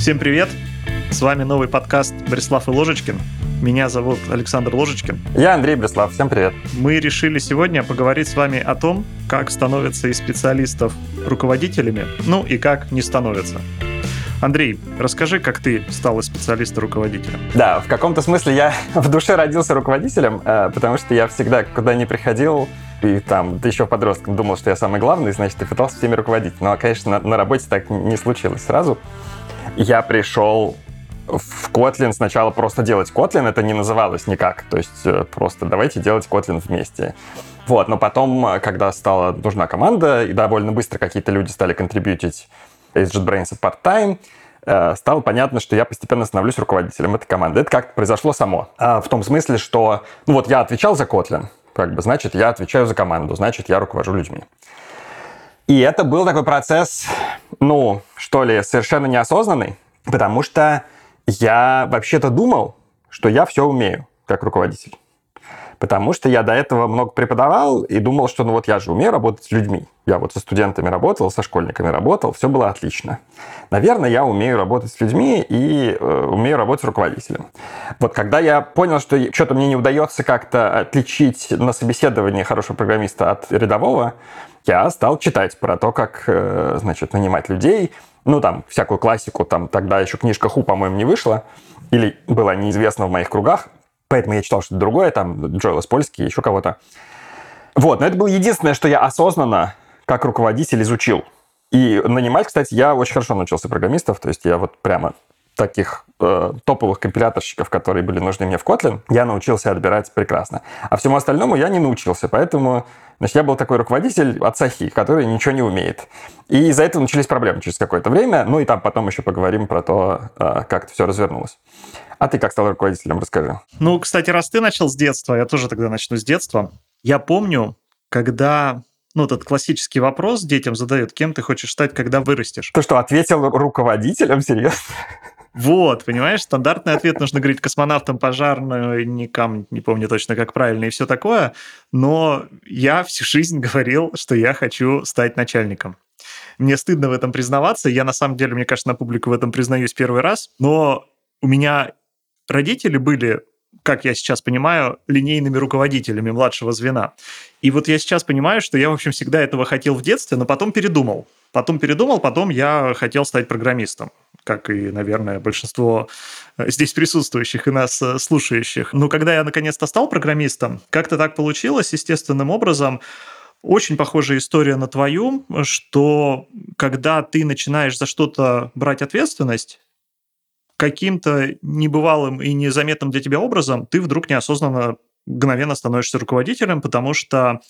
Всем привет! С вами новый подкаст «Брислав и Ложечкин». Меня зовут Александр Ложечкин. Я Андрей Брислав. Всем привет. Мы решили сегодня поговорить с вами о том, как становятся из специалистов руководителями, ну и как не становятся. Андрей, расскажи, как ты стал из специалиста руководителем. Да, в каком-то смысле я в душе родился руководителем, э, потому что я всегда, куда ни приходил, и там, ты еще подростком думал, что я самый главный, значит, ты пытался всеми руководить. Но, конечно, на, на работе так не случилось сразу. Я пришел в Kotlin сначала просто делать Kotlin, это не называлось никак. То есть э, просто давайте делать Kotlin вместе. Вот, но потом, э, когда стала нужна команда, и довольно быстро какие-то люди стали контрибьютить из JetBrains part-time, э, стало понятно, что я постепенно становлюсь руководителем этой команды. Это как-то произошло само. А в том смысле, что, ну вот я отвечал за Kotlin, как бы, значит, я отвечаю за команду, значит, я руковожу людьми. И это был такой процесс, ну, что ли, совершенно неосознанный, потому что я вообще-то думал, что я все умею как руководитель. Потому что я до этого много преподавал и думал, что ну вот я же умею работать с людьми. Я вот со студентами работал, со школьниками работал, все было отлично. Наверное, я умею работать с людьми и э, умею работать с руководителем. Вот когда я понял, что что-то мне не удается как-то отличить на собеседовании хорошего программиста от рядового, я стал читать про то, как, э, значит, нанимать людей, ну, там, всякую классику, там, тогда еще книжка Ху, по-моему, не вышла, или была неизвестна в моих кругах, поэтому я читал что-то другое, там, Джоэл Польский, еще кого-то. Вот, но это было единственное, что я осознанно, как руководитель, изучил. И нанимать, кстати, я очень хорошо научился программистов, то есть я вот прямо таких э, топовых компиляторщиков, которые были нужны мне в Kotlin, я научился отбирать прекрасно. А всему остальному я не научился, поэтому значит, я был такой руководитель от Сахи, который ничего не умеет. И из-за этого начались проблемы через какое-то время, ну и там потом еще поговорим про то, э, как это все развернулось. А ты как стал руководителем, расскажи. Ну, кстати, раз ты начал с детства, я тоже тогда начну с детства. Я помню, когда ну, этот классический вопрос детям задают, кем ты хочешь стать, когда вырастешь. Ты что, ответил руководителем, серьезно? Вот, понимаешь, стандартный ответ нужно говорить космонавтам, пожарникам, не помню точно, как правильно, и все такое. Но я всю жизнь говорил, что я хочу стать начальником. Мне стыдно в этом признаваться. Я, на самом деле, мне кажется, на публику в этом признаюсь первый раз. Но у меня родители были как я сейчас понимаю, линейными руководителями младшего звена. И вот я сейчас понимаю, что я, в общем, всегда этого хотел в детстве, но потом передумал. Потом передумал, потом я хотел стать программистом, как и, наверное, большинство э, здесь присутствующих и нас э, слушающих. Но когда я наконец-то стал программистом, как-то так получилось естественным образом, очень похожая история на твою, что когда ты начинаешь за что-то брать ответственность, каким-то небывалым и незаметным для тебя образом ты вдруг неосознанно мгновенно становишься руководителем, потому что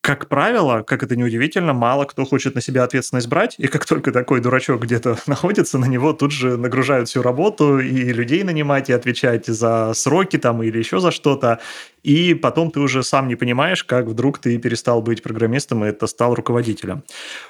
как правило, как это неудивительно, мало кто хочет на себя ответственность брать, и как только такой дурачок где-то находится, на него тут же нагружают всю работу, и людей нанимать, и отвечать за сроки там или еще за что-то, и потом ты уже сам не понимаешь, как вдруг ты перестал быть программистом, и это стал руководителем.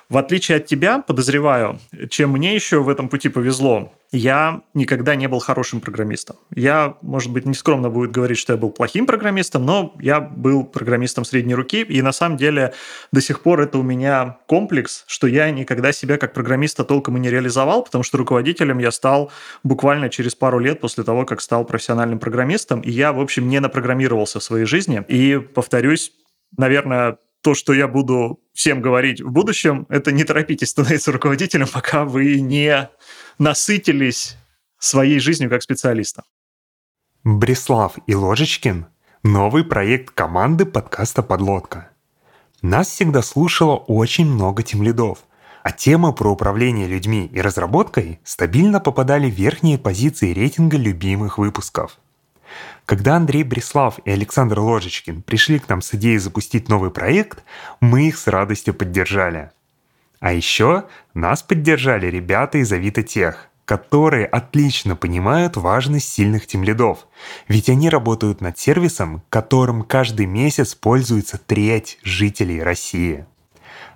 В отличие от тебя, подозреваю, чем мне еще в этом пути повезло, я никогда не был хорошим программистом. Я, может быть, нескромно будет говорить, что я был плохим программистом, но я был программистом средней руки, и на самом деле до сих пор это у меня комплекс, что я никогда себя как программиста толком и не реализовал, потому что руководителем я стал буквально через пару лет после того, как стал профессиональным программистом, и я, в общем, не напрограммировался в своей жизни. И, повторюсь, наверное, то, что я буду всем говорить в будущем, это не торопитесь становиться руководителем, пока вы не насытились своей жизнью как специалиста. Бреслав и Ложечкин – новый проект команды подкаста «Подлодка». Нас всегда слушало очень много тимлидов, а темы про управление людьми и разработкой стабильно попадали в верхние позиции рейтинга любимых выпусков – когда Андрей Бреслав и Александр Ложечкин пришли к нам с идеей запустить новый проект, мы их с радостью поддержали. А еще нас поддержали ребята из Авито Тех, которые отлично понимают важность сильных тимлидов, ведь они работают над сервисом, которым каждый месяц пользуется треть жителей России.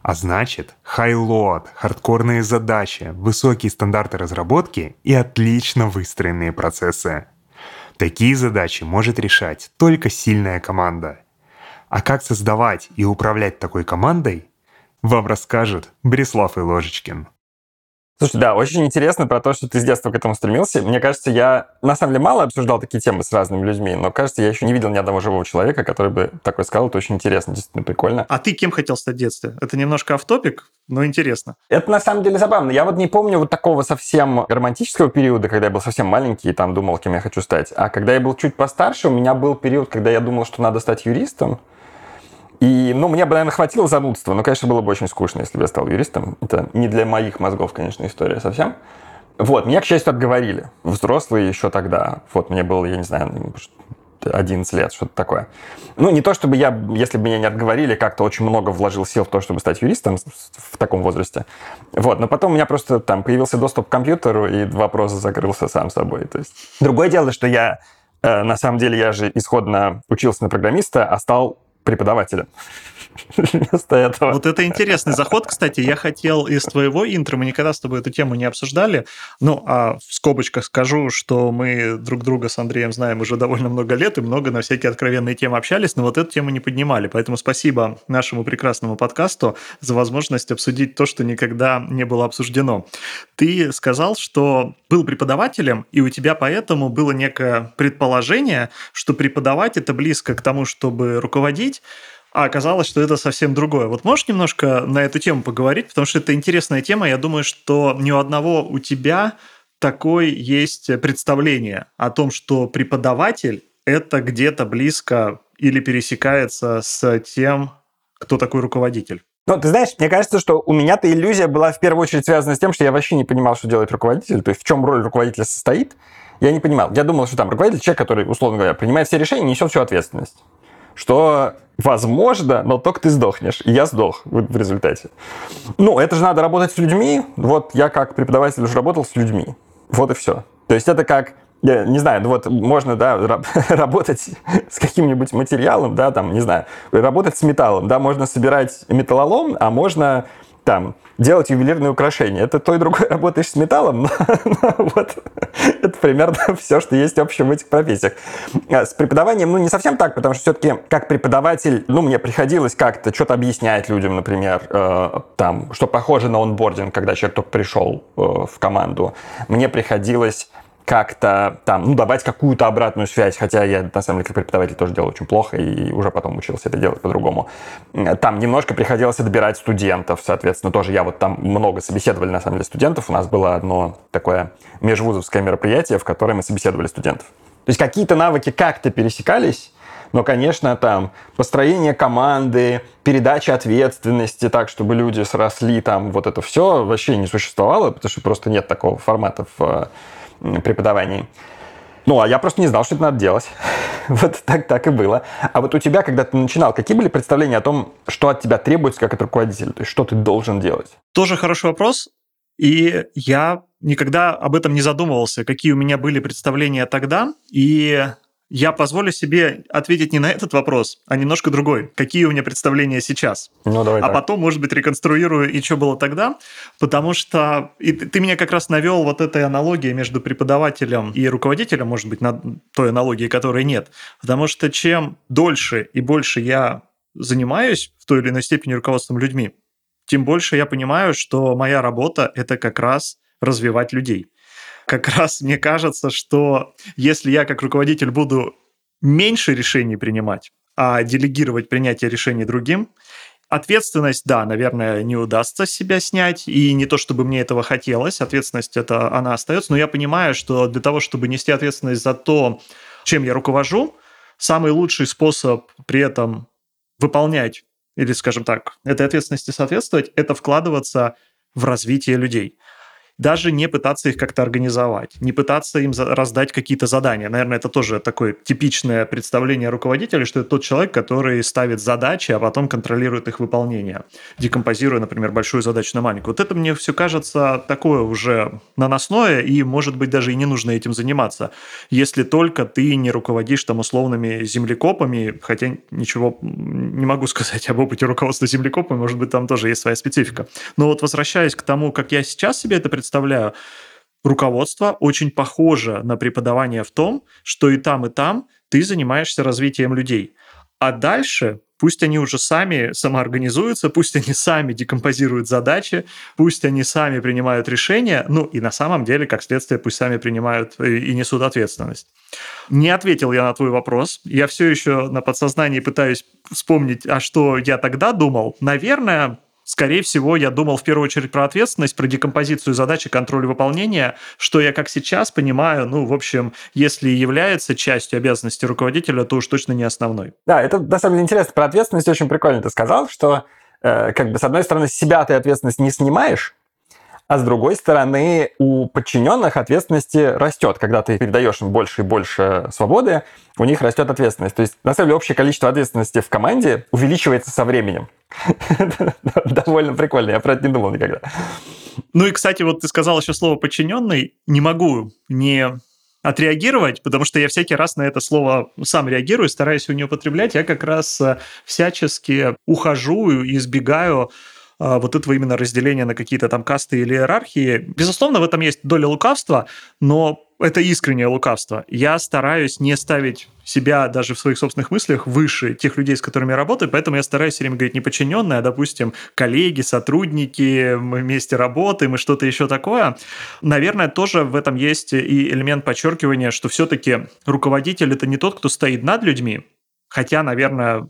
А значит, хайлоад, хардкорные задачи, высокие стандарты разработки и отлично выстроенные процессы. Такие задачи может решать только сильная команда. А как создавать и управлять такой командой, вам расскажет Брислав и Ложечкин. Слушай, да, очень интересно про то, что ты с детства к этому стремился. Мне кажется, я на самом деле мало обсуждал такие темы с разными людьми, но кажется, я еще не видел ни одного живого человека, который бы такой сказал. Это очень интересно, действительно прикольно. А ты кем хотел стать в детстве? Это немножко автопик, но интересно. Это на самом деле забавно. Я вот не помню вот такого совсем романтического периода, когда я был совсем маленький и там думал, кем я хочу стать. А когда я был чуть постарше, у меня был период, когда я думал, что надо стать юристом. И, ну, мне бы, наверное, хватило занудства, но, конечно, было бы очень скучно, если бы я стал юристом. Это не для моих мозгов, конечно, история совсем. Вот, меня, к счастью, отговорили. Взрослые еще тогда. Вот, мне было, я не знаю, 11 лет, что-то такое. Ну, не то, чтобы я, если бы меня не отговорили, как-то очень много вложил сил в то, чтобы стать юристом в таком возрасте. Вот, но потом у меня просто там появился доступ к компьютеру, и вопрос закрылся сам собой. То есть... Другое дело, что я, э, на самом деле, я же исходно учился на программиста, а стал преподавателя. Вместо этого. Вот это интересный заход, кстати. Я хотел из твоего интро, мы никогда с тобой эту тему не обсуждали. Ну, а в скобочках скажу, что мы друг друга с Андреем знаем уже довольно много лет и много на всякие откровенные темы общались, но вот эту тему не поднимали. Поэтому спасибо нашему прекрасному подкасту за возможность обсудить то, что никогда не было обсуждено. Ты сказал, что был преподавателем, и у тебя поэтому было некое предположение, что преподавать это близко к тому, чтобы руководить, а оказалось, что это совсем другое. Вот можешь немножко на эту тему поговорить, потому что это интересная тема. Я думаю, что ни у одного у тебя такое есть представление о том, что преподаватель это где-то близко или пересекается с тем, кто такой руководитель. Ну, ты знаешь, мне кажется, что у меня-то иллюзия была в первую очередь связана с тем, что я вообще не понимал, что делает руководитель, то есть в чем роль руководителя состоит. Я не понимал. Я думал, что там руководитель человек, который, условно говоря, принимает все решения, несет всю ответственность что возможно, но только ты сдохнешь. И я сдох в результате. Ну, это же надо работать с людьми. Вот я как преподаватель уже работал с людьми. Вот и все. То есть это как я не знаю, ну вот можно, да, работать с каким-нибудь материалом, да, там, не знаю, работать с металлом, да, можно собирать металлолом, а можно там делать ювелирные украшения. Это то и другое работаешь с металлом, но, но вот это примерно все, что есть общего в этих профессиях. А с преподаванием, ну, не совсем так, потому что все-таки как преподаватель, ну, мне приходилось как-то что-то объяснять людям, например, э, там, что похоже на онбординг, когда человек только пришел э, в команду. Мне приходилось как-то там, ну, давать какую-то обратную связь, хотя я, на самом деле, как преподаватель тоже делал очень плохо и уже потом учился это делать по-другому. Там немножко приходилось отбирать студентов, соответственно, тоже я вот там много собеседовали, на самом деле, студентов. У нас было одно такое межвузовское мероприятие, в котором мы собеседовали студентов. То есть какие-то навыки как-то пересекались, но, конечно, там построение команды, передача ответственности так, чтобы люди сросли, там вот это все вообще не существовало, потому что просто нет такого формата в преподавании. Ну, а я просто не знал, что это надо делать. вот так, так и было. А вот у тебя, когда ты начинал, какие были представления о том, что от тебя требуется как от руководителя? То есть, что ты должен делать? Тоже хороший вопрос. И я никогда об этом не задумывался, какие у меня были представления тогда. И я позволю себе ответить не на этот вопрос, а немножко другой. Какие у меня представления сейчас? Ну, давай а так. потом, может быть, реконструирую и что было тогда, потому что и ты меня как раз навел вот этой аналогией между преподавателем и руководителем, может быть, на той аналогии, которой нет. Потому что чем дольше и больше я занимаюсь в той или иной степени руководством людьми, тем больше я понимаю, что моя работа – это как раз развивать людей как раз мне кажется, что если я как руководитель буду меньше решений принимать, а делегировать принятие решений другим, Ответственность, да, наверное, не удастся себя снять, и не то, чтобы мне этого хотелось, ответственность это она остается, но я понимаю, что для того, чтобы нести ответственность за то, чем я руковожу, самый лучший способ при этом выполнять или, скажем так, этой ответственности соответствовать, это вкладываться в развитие людей даже не пытаться их как-то организовать, не пытаться им раздать какие-то задания. Наверное, это тоже такое типичное представление руководителя, что это тот человек, который ставит задачи, а потом контролирует их выполнение, декомпозируя, например, большую задачу на маленькую. Вот это мне все кажется такое уже наносное, и, может быть, даже и не нужно этим заниматься, если только ты не руководишь там условными землекопами, хотя ничего не могу сказать об опыте руководства землекопами, может быть, там тоже есть своя специфика. Но вот возвращаясь к тому, как я сейчас себе это представляю, представляю, руководство очень похоже на преподавание в том, что и там, и там ты занимаешься развитием людей. А дальше Пусть они уже сами самоорганизуются, пусть они сами декомпозируют задачи, пусть они сами принимают решения, ну и на самом деле, как следствие, пусть сами принимают и несут ответственность. Не ответил я на твой вопрос. Я все еще на подсознании пытаюсь вспомнить, а что я тогда думал. Наверное, Скорее всего, я думал в первую очередь про ответственность, про декомпозицию задачи, контроль выполнения, что я как сейчас понимаю, ну, в общем, если является частью обязанности руководителя, то уж точно не основной. Да, это на самом деле интересно. Про ответственность очень прикольно ты сказал, что э, как бы с одной стороны себя ты ответственность не снимаешь, а с другой стороны, у подчиненных ответственности растет. Когда ты передаешь им больше и больше свободы, у них растет ответственность. То есть, на самом деле, общее количество ответственности в команде увеличивается со временем. Довольно прикольно, я про это не думал никогда. Ну и, кстати, вот ты сказал еще слово «подчиненный». Не могу не отреагировать, потому что я всякий раз на это слово сам реагирую, стараюсь его не употреблять. Я как раз э, всячески ухожу и избегаю а, вот этого именно разделения на какие-то там касты или иерархии. Безусловно, в этом есть доля лукавства, но это искреннее лукавство. Я стараюсь не ставить себя даже в своих собственных мыслях выше тех людей, с которыми я работаю, поэтому я стараюсь все время говорить не подчиненные, а, допустим, коллеги, сотрудники, мы вместе работаем и что-то еще такое. Наверное, тоже в этом есть и элемент подчеркивания, что все-таки руководитель – это не тот, кто стоит над людьми, Хотя, наверное,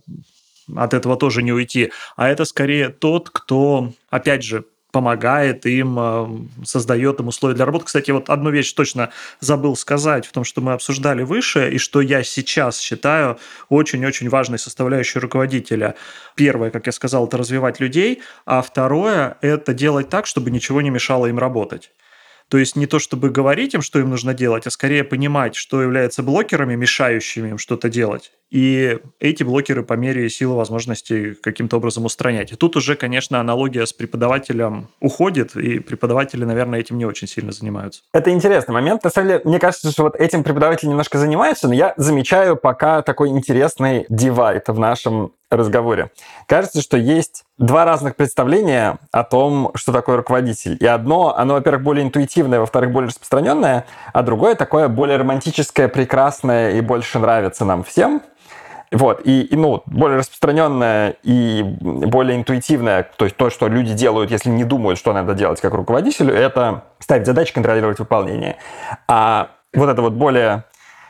от этого тоже не уйти, а это скорее тот, кто, опять же, помогает им, э, создает им условия для работы. Кстати, вот одну вещь точно забыл сказать в том, что мы обсуждали выше, и что я сейчас считаю очень-очень важной составляющей руководителя. Первое, как я сказал, это развивать людей, а второе – это делать так, чтобы ничего не мешало им работать. То есть не то, чтобы говорить им, что им нужно делать, а скорее понимать, что является блокерами, мешающими им что-то делать. И эти блокеры по мере силы возможностей каким-то образом устранять. И тут уже, конечно, аналогия с преподавателем уходит, и преподаватели, наверное, этим не очень сильно занимаются. Это интересный момент. На самом деле, мне кажется, что вот этим преподаватели немножко занимаются, но я замечаю пока такой интересный дивайд в нашем разговоре. Кажется, что есть два разных представления о том, что такое руководитель. И одно, оно, во-первых, более интуитивное, во-вторых, более распространенное, а другое такое более романтическое, прекрасное и больше нравится нам всем. Вот, и, и, ну, более распространенное и более интуитивное, то есть то, что люди делают, если не думают, что надо делать как руководителю, это ставить задачи, контролировать выполнение. А вот это вот более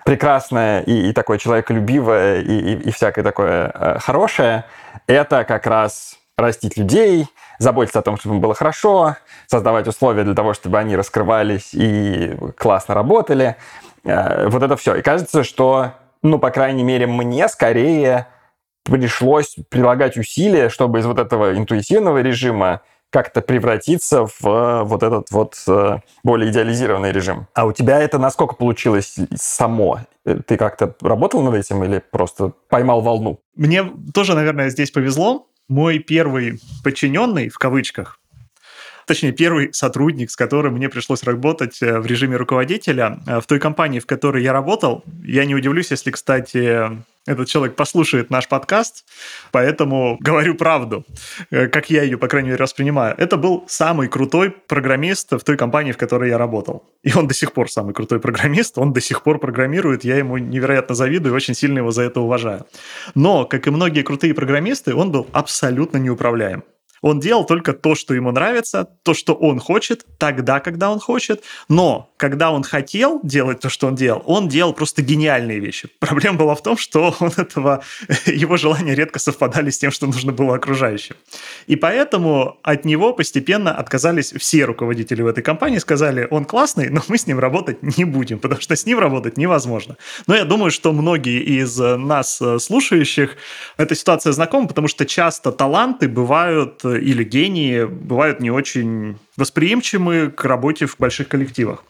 прекрасное и, и такое человеколюбивое и, и, и всякое такое э, хорошее, это как раз растить людей, заботиться о том, чтобы им было хорошо, создавать условия для того, чтобы они раскрывались и классно работали. Э, вот это все. И кажется, что, ну, по крайней мере, мне скорее пришлось прилагать усилия, чтобы из вот этого интуитивного режима как-то превратиться в э, вот этот вот э, более идеализированный режим. А у тебя это насколько получилось само? Э, ты как-то работал над этим или просто поймал волну? Мне тоже, наверное, здесь повезло. Мой первый подчиненный, в кавычках, точнее, первый сотрудник, с которым мне пришлось работать в режиме руководителя, в той компании, в которой я работал, я не удивлюсь, если, кстати, этот человек послушает наш подкаст, поэтому говорю правду, э, как я ее, по крайней мере, воспринимаю. Это был самый крутой программист в той компании, в которой я работал. И он до сих пор самый крутой программист, он до сих пор программирует, я ему невероятно завидую и очень сильно его за это уважаю. Но, как и многие крутые программисты, он был абсолютно неуправляем. Он делал только то, что ему нравится, то, что он хочет, тогда, когда он хочет. Но когда он хотел делать то, что он делал, он делал просто гениальные вещи. Проблема была в том, что он этого, его желания редко совпадали с тем, что нужно было окружающим. И поэтому от него постепенно отказались все руководители в этой компании, сказали, он классный, но мы с ним работать не будем, потому что с ним работать невозможно. Но я думаю, что многие из нас, э, слушающих, эта ситуация знакома, потому что часто таланты бывают или гении бывают не очень восприимчивы к работе в больших коллективах.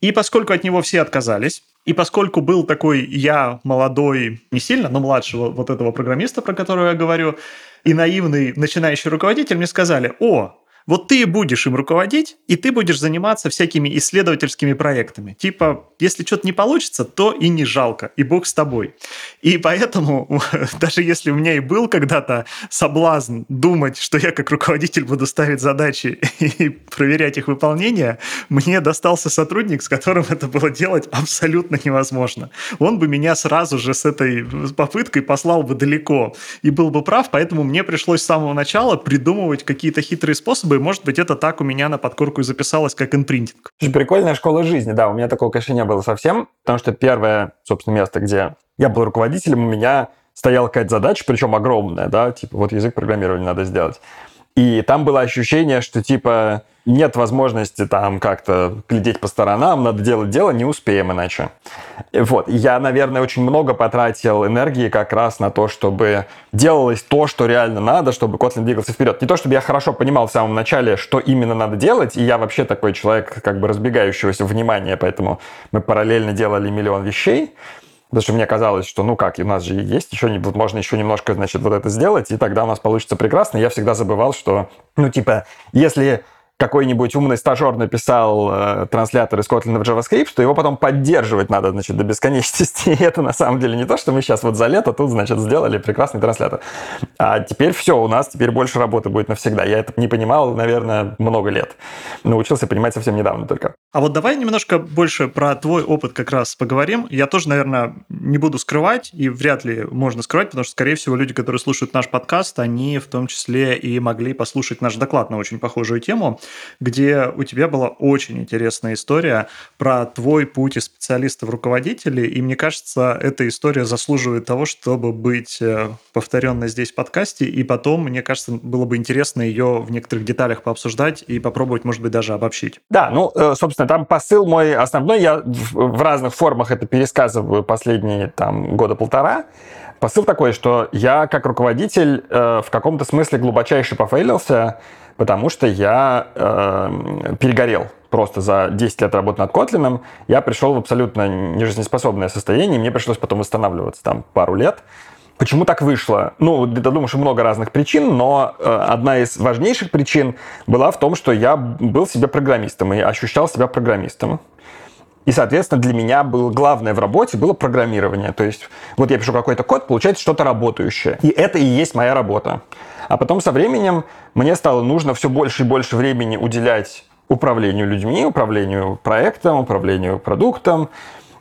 И поскольку от него все отказались, и поскольку был такой я молодой, не сильно, но младшего вот этого программиста, про которого я говорю, и наивный начинающий руководитель, мне сказали, о, вот ты и будешь им руководить, и ты будешь заниматься всякими исследовательскими проектами. Типа, если что-то не получится, то и не жалко, и бог с тобой. И поэтому, даже если у меня и был когда-то соблазн думать, что я как руководитель буду ставить задачи и проверять их выполнение, мне достался сотрудник, с которым это было делать абсолютно невозможно. Он бы меня сразу же с этой попыткой послал бы далеко и был бы прав, поэтому мне пришлось с самого начала придумывать какие-то хитрые способы, и, может быть, это так у меня на подкорку и записалось, как импринтинг. Прикольная школа жизни, да, у меня такого, конечно, не было совсем, потому что первое, собственно, место, где я был руководителем, у меня стояла какая-то задача, причем огромная, да, типа вот язык программирования надо сделать. И там было ощущение, что типа нет возможности там как-то глядеть по сторонам, надо делать дело, не успеем иначе. Вот. Я, наверное, очень много потратил энергии как раз на то, чтобы делалось то, что реально надо, чтобы Kotlin двигался вперед. Не то, чтобы я хорошо понимал в самом начале, что именно надо делать, и я вообще такой человек как бы разбегающегося внимания, поэтому мы параллельно делали миллион вещей, Потому что мне казалось, что ну как, у нас же есть еще, можно еще немножко, значит, вот это сделать, и тогда у нас получится прекрасно. Я всегда забывал, что, ну типа, если какой-нибудь умный стажер написал э, транслятор из Kotlin в JavaScript, то его потом поддерживать надо, значит, до бесконечности. И это на самом деле не то, что мы сейчас вот за лето тут, значит, сделали прекрасный транслятор. А теперь все, у нас теперь больше работы будет навсегда. Я это не понимал, наверное, много лет. Научился понимать совсем недавно только. А вот давай немножко больше про твой опыт как раз поговорим. Я тоже, наверное, не буду скрывать, и вряд ли можно скрывать, потому что, скорее всего, люди, которые слушают наш подкаст, они в том числе и могли послушать наш доклад на очень похожую тему где у тебя была очень интересная история про твой путь из специалиста в руководителе, и мне кажется, эта история заслуживает того, чтобы быть э, повторенной здесь в подкасте, и потом, мне кажется, было бы интересно ее в некоторых деталях пообсуждать и попробовать, может быть, даже обобщить. Да, ну, э, собственно, там посыл мой основной, я в разных формах это пересказываю последние там года полтора, Посыл такой, что я как руководитель э, в каком-то смысле глубочайше пофейлился, потому что я э, перегорел. Просто за 10 лет работы над Kotlin я пришел в абсолютно нежизнеспособное состояние, и мне пришлось потом восстанавливаться там пару лет. Почему так вышло? Ну, ты думаешь, много разных причин, но э, одна из важнейших причин была в том, что я был себе программистом и ощущал себя программистом. И, соответственно, для меня было главное в работе было программирование. То есть вот я пишу какой-то код, получается что-то работающее. И это и есть моя работа. А потом со временем мне стало нужно все больше и больше времени уделять управлению людьми, управлению проектом, управлению продуктом.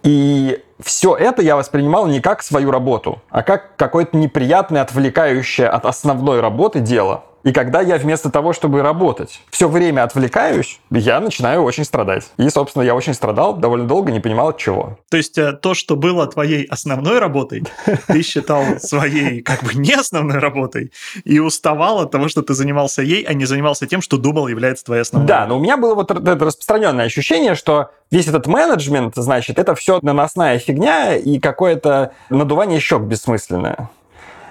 И все это я воспринимал не как свою работу, а как какое-то неприятное, отвлекающее от основной работы дело. И когда я вместо того, чтобы работать, все время отвлекаюсь, я начинаю очень страдать. И, собственно, я очень страдал довольно долго, не понимал от чего. То есть э, то, что было твоей основной работой, ты считал своей как бы не основной работой и уставал от того, что ты занимался ей, а не занимался тем, что думал является твоей основной. Да, но у меня было вот это распространенное ощущение, что весь этот менеджмент, значит, это все наносная фигня и какое-то надувание щек бессмысленное.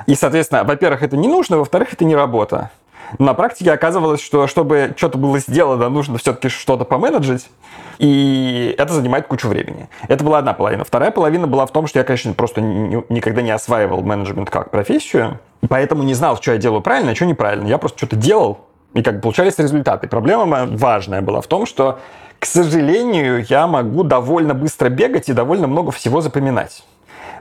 И, соответственно, во-первых, это не нужно, во-вторых, это не работа. На практике оказывалось, что чтобы что-то было сделано, нужно все-таки что-то поменеджить, и это занимает кучу времени. Это была одна половина. Вторая половина была в том, что я, конечно, просто никогда не осваивал менеджмент как профессию, поэтому не знал, что я делаю правильно, а что неправильно. Я просто что-то делал, и как бы получались результаты. Проблема важная была в том, что, к сожалению, я могу довольно быстро бегать и довольно много всего запоминать.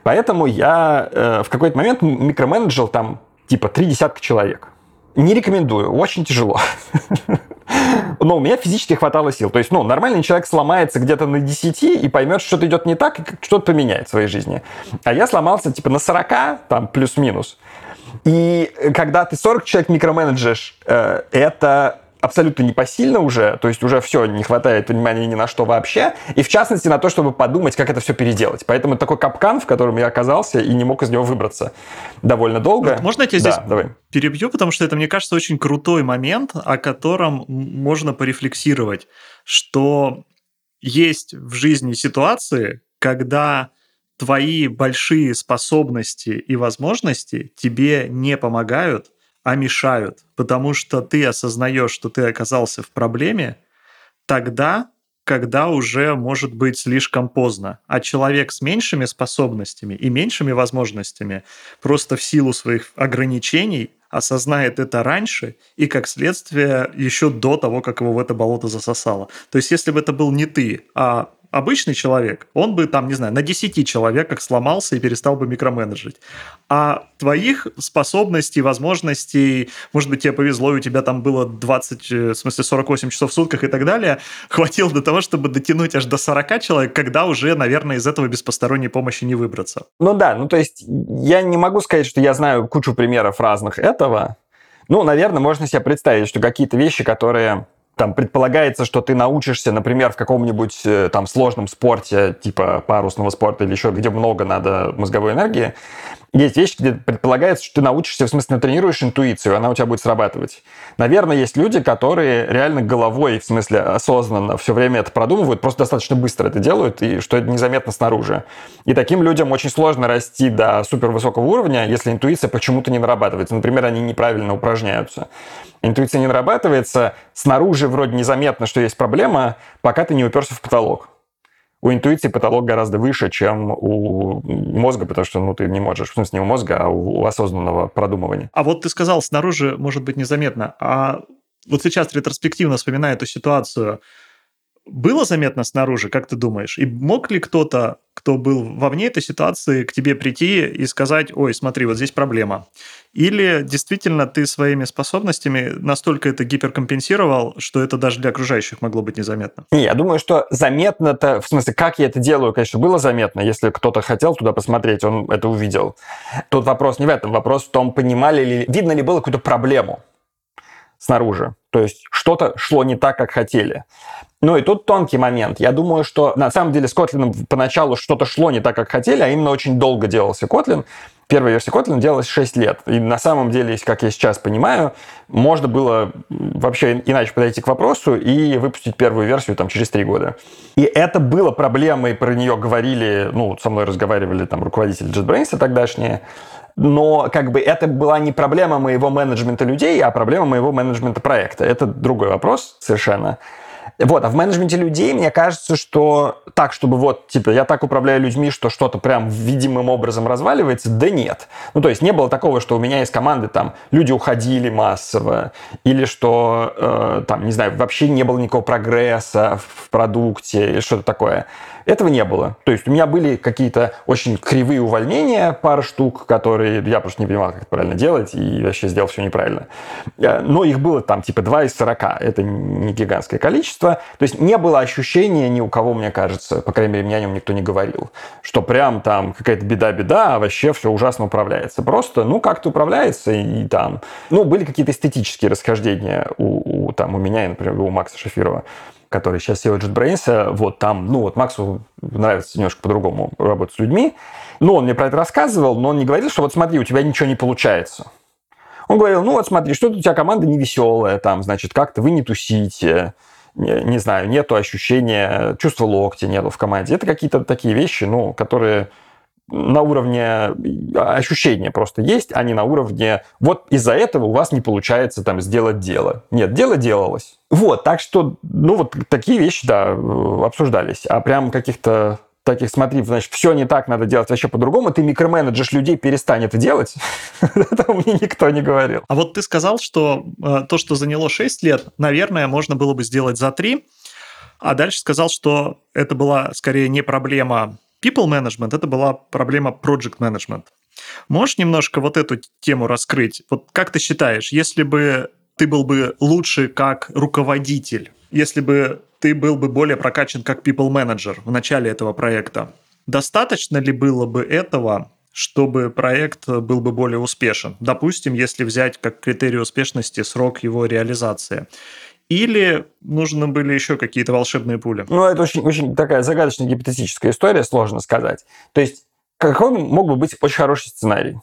Поэтому я э, в какой-то момент микроменеджил там типа три десятка человек. Не рекомендую, очень тяжело. Но у меня физически хватало сил. То есть, ну, нормальный человек сломается где-то на 10 и поймет, что что-то идет не так, и что-то поменяет в своей жизни. А я сломался типа на 40, там, плюс-минус. И когда ты 40 человек микроменеджешь, э, это абсолютно непосильно уже, то есть уже все, не хватает внимания ни на что вообще, и в частности на то, чтобы подумать, как это все переделать. Поэтому такой капкан, в котором я оказался и не мог из него выбраться довольно долго. Вот можно я тебя да, здесь давай. перебью, потому что это, мне кажется, очень крутой момент, о котором можно порефлексировать, что есть в жизни ситуации, когда твои большие способности и возможности тебе не помогают, а мешают, потому что ты осознаешь, что ты оказался в проблеме тогда, когда уже может быть слишком поздно. А человек с меньшими способностями и меньшими возможностями просто в силу своих ограничений осознает это раньше и, как следствие, еще до того, как его в это болото засосало. То есть, если бы это был не ты, а обычный человек, он бы там, не знаю, на 10 человеках сломался и перестал бы микроменеджить. А твоих способностей, возможностей, может быть, тебе повезло, и у тебя там было 20, э, в смысле 48 часов в сутках и так далее, хватило для того, чтобы дотянуть аж до 40 человек, когда уже, наверное, из этого без посторонней помощи не выбраться. Ну да, ну то есть я не могу сказать, что я знаю кучу примеров разных этого. Ну, наверное, можно себе представить, что какие-то вещи, которые там предполагается, что ты научишься, например, в каком-нибудь э, там сложном спорте, типа парусного спорта или еще, где много надо мозговой энергии, есть вещи, где предполагается, что ты научишься, в смысле, натренируешь интуицию, она у тебя будет срабатывать. Наверное, есть люди, которые реально головой, в смысле, осознанно все время это продумывают, просто достаточно быстро это делают, и что это незаметно снаружи. И таким людям очень сложно расти до супервысокого уровня, если интуиция почему-то не нарабатывается. Например, они неправильно упражняются. Интуиция не нарабатывается, снаружи вроде незаметно, что есть проблема, пока ты не уперся в потолок у интуиции потолок гораздо выше, чем у мозга, потому что ну, ты не можешь, в смысле не у мозга, а у осознанного продумывания. А вот ты сказал, снаружи может быть незаметно. А вот сейчас ретроспективно вспоминая эту ситуацию, было заметно снаружи, как ты думаешь? И мог ли кто-то, кто был вовне этой ситуации, к тебе прийти и сказать, ой, смотри, вот здесь проблема? Или действительно ты своими способностями настолько это гиперкомпенсировал, что это даже для окружающих могло быть незаметно? Не, я думаю, что заметно-то, в смысле, как я это делаю, конечно, было заметно. Если кто-то хотел туда посмотреть, он это увидел. Тут вопрос не в этом, вопрос в том, понимали ли, видно ли было какую-то проблему снаружи. То есть что-то шло не так, как хотели. Ну и тут тонкий момент. Я думаю, что на самом деле с Kotlin поначалу что-то шло не так, как хотели, а именно очень долго делался Kotlin. Первая версия Kotlin делалась 6 лет. И на самом деле, как я сейчас понимаю, можно было вообще иначе подойти к вопросу и выпустить первую версию там через 3 года. И это было проблемой, про нее говорили, ну, со мной разговаривали там руководители JetBrains тогдашние, но как бы это была не проблема моего менеджмента людей, а проблема моего менеджмента проекта. Это другой вопрос совершенно. Вот, а в менеджменте людей, мне кажется, что так, чтобы вот, типа, я так управляю людьми, что что-то прям видимым образом разваливается, да нет. Ну, то есть не было такого, что у меня из команды там люди уходили массово, или что, э, там, не знаю, вообще не было никакого прогресса в продукте, или что-то такое. Этого не было. То есть у меня были какие-то очень кривые увольнения, пара штук, которые я просто не понимал, как это правильно делать, и вообще сделал все неправильно. Э, но их было там типа 2 из 40. Это не гигантское количество. То есть не было ощущения ни у кого, мне кажется, по крайней мере, мне о нем никто не говорил, что прям там какая-то беда-беда, а вообще все ужасно управляется. Просто, ну, как-то управляется, и, там... Ну, были какие-то эстетические расхождения у, у, там, у меня и, например, у Макса Шафирова который сейчас SEO JetBrains, вот там, ну вот Максу нравится немножко по-другому работать с людьми. Ну, он мне про это рассказывал, но он не говорил, что вот смотри, у тебя ничего не получается. Он говорил, ну вот смотри, что-то у тебя команда не веселая, там, значит, как-то вы не тусите, не, не знаю, нету ощущения, чувства локтя нету в команде. Это какие-то такие вещи, ну, которые на уровне а, ощущения просто есть, а не на уровне вот из-за этого у вас не получается там сделать дело. Нет, дело делалось. Вот, так что, ну вот такие вещи, да, обсуждались. А прям каких-то таких, смотри, значит, все не так, надо делать вообще по-другому, ты микроменеджешь людей, перестань это делать. Этого мне никто не говорил. А вот ты сказал, что э, то, что заняло 6 лет, наверное, можно было бы сделать за 3, а дальше сказал, что это была скорее не проблема people management, это была проблема project management. Можешь немножко вот эту тему раскрыть? Вот как ты считаешь, если бы ты был бы лучше как руководитель, если бы ты был бы более прокачан как people manager в начале этого проекта, достаточно ли было бы этого, чтобы проект был бы более успешен? Допустим, если взять как критерий успешности срок его реализации. Или нужны были еще какие-то волшебные пули? Ну, это очень, очень такая загадочная гипотетическая история, сложно сказать. То есть, какой мог бы быть очень хороший сценарий?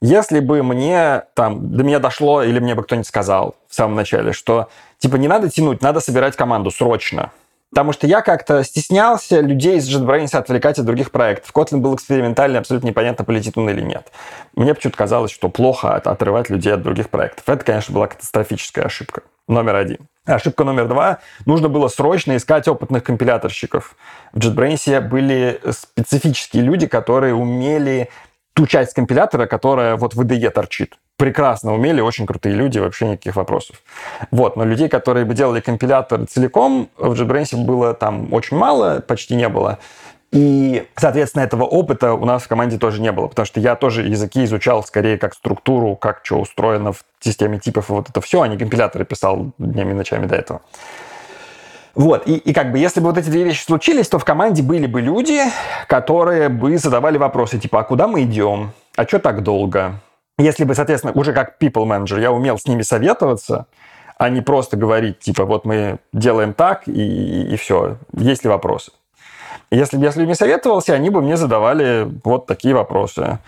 Если бы мне там до меня дошло, или мне бы кто-нибудь сказал в самом начале, что типа не надо тянуть, надо собирать команду срочно. Потому что я как-то стеснялся людей из JetBrains отвлекать от других проектов. Kotlin был экспериментальный, абсолютно непонятно, полетит он или нет. Мне почему-то казалось, что плохо отрывать людей от других проектов. Это, конечно, была катастрофическая ошибка номер один. Ошибка номер два. Нужно было срочно искать опытных компиляторщиков. В JetBrains были специфические люди, которые умели ту часть компилятора, которая вот в IDE торчит. прекрасно умели, очень крутые люди, вообще никаких вопросов. Вот, но людей, которые бы делали компилятор целиком, в JetBrains было там очень мало, почти не было. И, соответственно, этого опыта у нас в команде тоже не было, потому что я тоже языки изучал скорее как структуру, как что устроено в системе типов, и вот это все, а не компиляторы писал днями и ночами до этого. Вот, и, и как бы, если бы вот эти две вещи случились, то в команде были бы люди, которые бы задавали вопросы, типа, а куда мы идем? А что так долго? Если бы, соответственно, уже как people manager я умел с ними советоваться, а не просто говорить, типа, вот мы делаем так, и, и все, есть ли вопросы? Если бы я с людьми советовался, они бы мне задавали вот такие вопросы.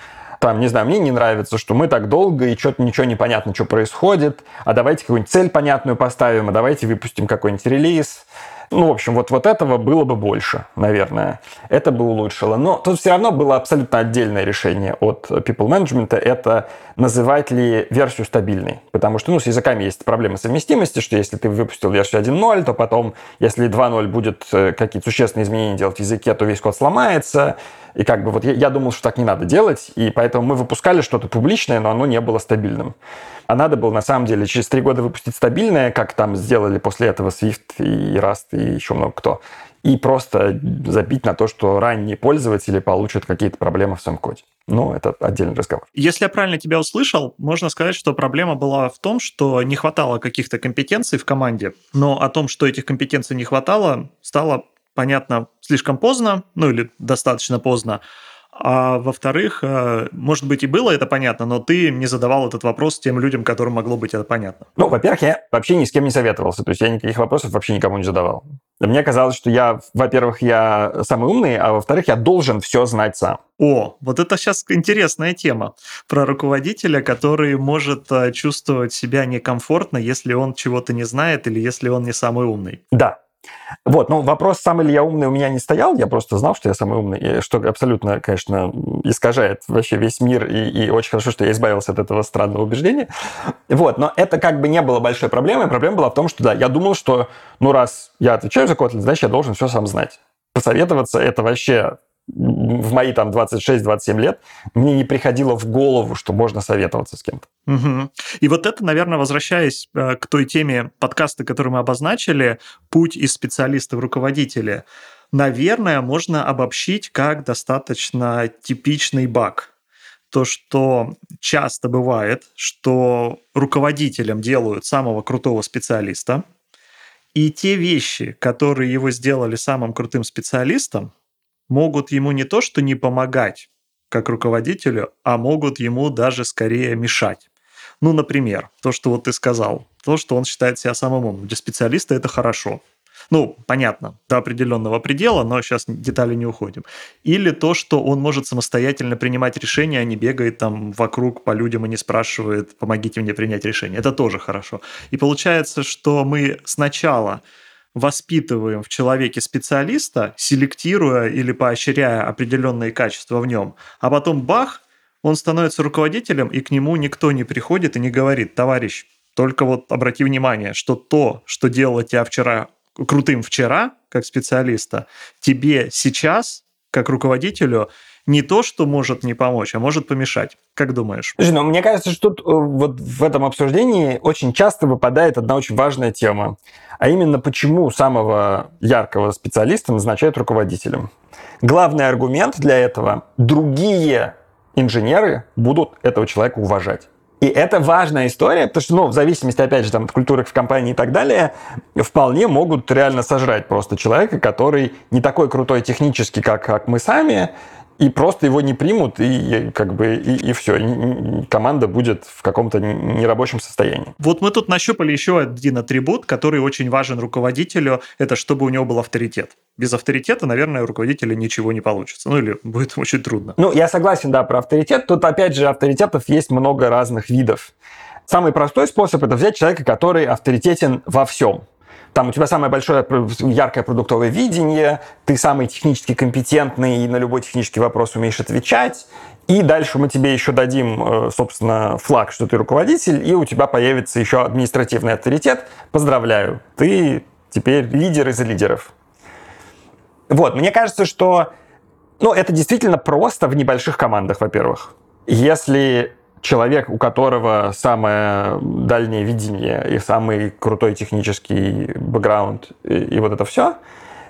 Там, не знаю, мне не нравится, что мы так долго, и что-то ничего не понятно, что происходит, а давайте какую-нибудь цель понятную поставим, а давайте выпустим какой-нибудь релиз. Ну, в общем, вот, вот этого было бы больше, наверное. Это бы улучшило. Но тут все равно было абсолютно отдельное решение от people management. Это называть ли версию стабильной. Потому что ну, с языками есть проблема совместимости, что если ты выпустил версию 1.0, то потом, если 2.0 будет э, какие-то существенные изменения делать в языке, то весь код сломается. И как бы вот я, я думал, что так не надо делать, и поэтому мы выпускали что-то публичное, но оно не было стабильным. А надо было, на самом деле, через три года выпустить стабильное, как там сделали после этого Swift и Rust и еще много кто. И просто забить на то, что ранние пользователи получат какие-то проблемы в своем коде. Ну, это отдельный разговор. Если я правильно тебя услышал, можно сказать, что проблема была в том, что не хватало каких-то компетенций в команде, но о том, что этих компетенций не хватало, стало понятно слишком поздно, ну или достаточно поздно. А во-вторых, э, может быть, и было это понятно, но ты не задавал этот вопрос тем людям, которым могло быть это понятно. Ну, во-первых, я вообще ни с кем не советовался. То есть я никаких вопросов вообще никому не задавал. Мне казалось, что я, во-первых, я самый умный, а во-вторых, я должен все знать сам. О, вот это сейчас интересная тема про руководителя, который может э, чувствовать себя некомфортно, если он чего-то не знает или если он не самый умный. Да, вот, ну, вопрос, сам ли я умный, у меня не стоял, я просто знал, что я самый умный, что абсолютно, конечно, искажает вообще весь мир, и, и очень хорошо, что я избавился от этого странного убеждения. Вот, но это как бы не было большой проблемой, проблема была в том, что, да, я думал, что, ну, раз я отвечаю за Kotlin, значит, я должен все сам знать. Посоветоваться это вообще в мои там 26-27 лет мне не приходило в голову, что можно советоваться с кем-то. Угу. И вот это, наверное, возвращаясь э, к той теме подкаста, который мы обозначили, путь из специалиста в руководителя, наверное, можно обобщить как достаточно типичный баг. То, что часто бывает, что руководителем делают самого крутого специалиста, и те вещи, которые его сделали самым крутым специалистом, могут ему не то что не помогать как руководителю, а могут ему даже скорее мешать. Ну, например, то, что вот ты сказал, то, что он считает себя самым умным. Для специалиста это хорошо. Ну, понятно, до определенного предела, но сейчас детали не уходим. Или то, что он может самостоятельно принимать решения, а не бегает там вокруг по людям и не спрашивает, помогите мне принять решение. Это тоже хорошо. И получается, что мы сначала воспитываем в человеке специалиста, селектируя или поощряя определенные качества в нем, а потом бах, он становится руководителем, и к нему никто не приходит и не говорит, товарищ, только вот обрати внимание, что то, что делало тебя вчера крутым вчера, как специалиста, тебе сейчас, как руководителю, не то, что может не помочь, а может помешать. Как думаешь? Слушай, ну, мне кажется, что тут э, вот в этом обсуждении очень часто выпадает одна очень важная тема, а именно почему самого яркого специалиста назначают руководителем. Главный аргумент для этого – другие инженеры будут этого человека уважать. И это важная история, потому что, ну, в зависимости, опять же, там, от культуры в компании и так далее, вполне могут реально сожрать просто человека, который не такой крутой технически, как, как мы сами, и просто его не примут, и как бы и, и все, и команда будет в каком-то нерабочем состоянии. Вот мы тут нащупали еще один атрибут, который очень важен руководителю, это чтобы у него был авторитет. Без авторитета, наверное, у руководителя ничего не получится. Ну или будет очень трудно. Ну, я согласен, да, про авторитет. Тут, опять же, авторитетов есть много разных видов. Самый простой способ – это взять человека, который авторитетен во всем. Там у тебя самое большое яркое продуктовое видение, ты самый технически компетентный и на любой технический вопрос умеешь отвечать. И дальше мы тебе еще дадим, э, собственно, флаг, что ты руководитель, и у тебя появится еще административный авторитет. Поздравляю, ты теперь лидер из лидеров. Вот, мне кажется, что ну, это действительно просто в небольших командах, во-первых. Если человек, у которого самое дальнее видение и самый крутой технический бэкграунд и, и вот это все,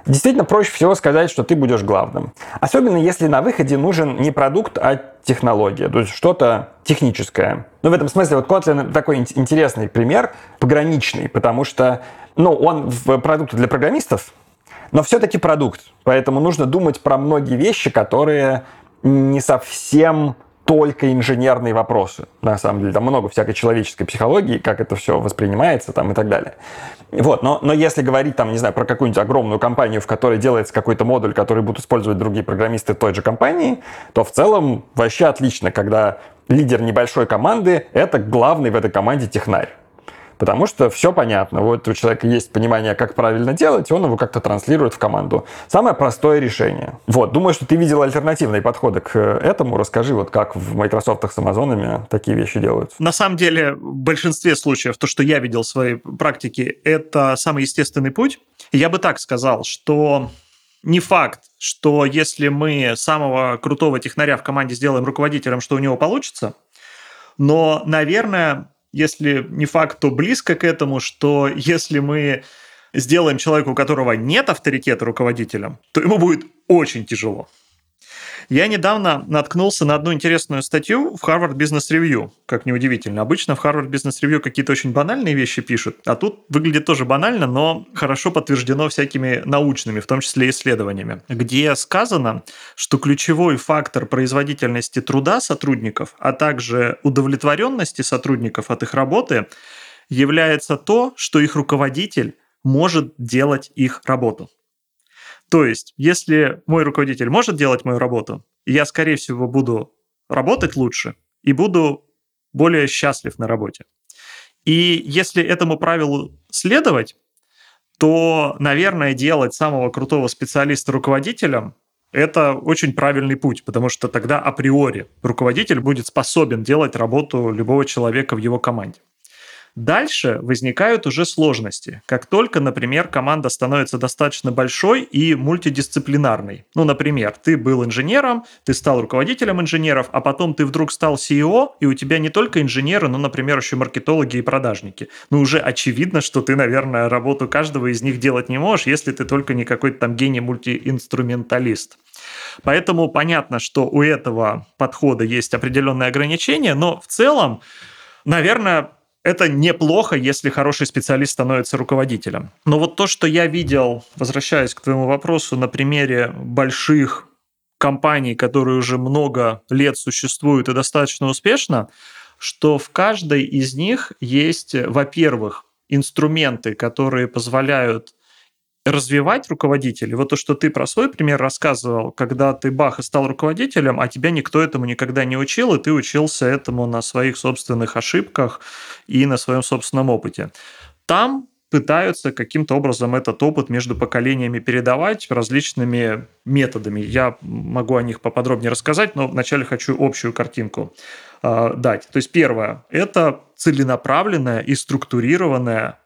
действительно проще всего сказать, что ты будешь главным. Особенно если на выходе нужен не продукт, а технология, то есть что-то техническое. Ну, в этом смысле вот Kotlin такой интересный пример, пограничный, потому что, ну, он в продукте для программистов, но все-таки продукт. Поэтому нужно думать про многие вещи, которые не совсем только инженерные вопросы. На самом деле, там много всякой человеческой психологии, как это все воспринимается там, и так далее. Вот, но, но если говорить, там, не знаю, про какую-нибудь огромную компанию, в которой делается какой-то модуль, который будут использовать другие программисты той же компании, то в целом вообще отлично, когда лидер небольшой команды — это главный в этой команде технарь. Потому что все понятно. Вот у человека есть понимание, как правильно делать, и он его как-то транслирует в команду. Самое простое решение. Вот, думаю, что ты видел альтернативные подходы к этому. Расскажи, вот как в Microsoft с Амазонами такие вещи делаются. На самом деле, в большинстве случаев, то, что я видел в своей практике, это самый естественный путь. Я бы так сказал, что не факт, что если мы самого крутого технаря в команде сделаем руководителем, что у него получится, но, наверное, если не факт, то близко к этому, что если мы сделаем человека, у которого нет авторитета руководителем, то ему будет очень тяжело. Я недавно наткнулся на одну интересную статью в Harvard Business Review, как неудивительно. Обычно в Harvard Business Review какие-то очень банальные вещи пишут, а тут выглядит тоже банально, но хорошо подтверждено всякими научными, в том числе исследованиями, где сказано, что ключевой фактор производительности труда сотрудников, а также удовлетворенности сотрудников от их работы является то, что их руководитель может делать их работу. То есть, если мой руководитель может делать мою работу, я, скорее всего, буду работать лучше и буду более счастлив на работе. И если этому правилу следовать, то, наверное, делать самого крутого специалиста руководителем – это очень правильный путь, потому что тогда априори руководитель будет способен делать работу любого человека в его команде. Дальше возникают уже сложности. Как только, например, команда становится достаточно большой и мультидисциплинарной. Ну, например, ты был инженером, ты стал руководителем инженеров, а потом ты вдруг стал CEO, и у тебя не только инженеры, но, например, еще маркетологи и продажники. Ну, уже очевидно, что ты, наверное, работу каждого из них делать не можешь, если ты только не какой-то там гений-мультиинструменталист. Поэтому понятно, что у этого подхода есть определенные ограничения, но в целом, наверное, это неплохо, если хороший специалист становится руководителем. Но вот то, что я видел, возвращаясь к твоему вопросу, на примере больших компаний, которые уже много лет существуют и достаточно успешно, что в каждой из них есть, во-первых, инструменты, которые позволяют развивать руководителей. Вот то, что ты про свой пример рассказывал, когда ты бах и стал руководителем, а тебя никто этому никогда не учил, и ты учился этому на своих собственных ошибках и на своем собственном опыте. Там пытаются каким-то образом этот опыт между поколениями передавать различными методами. Я могу о них поподробнее рассказать, но вначале хочу общую картинку э, дать. То есть первое – это целенаправленная и структурированная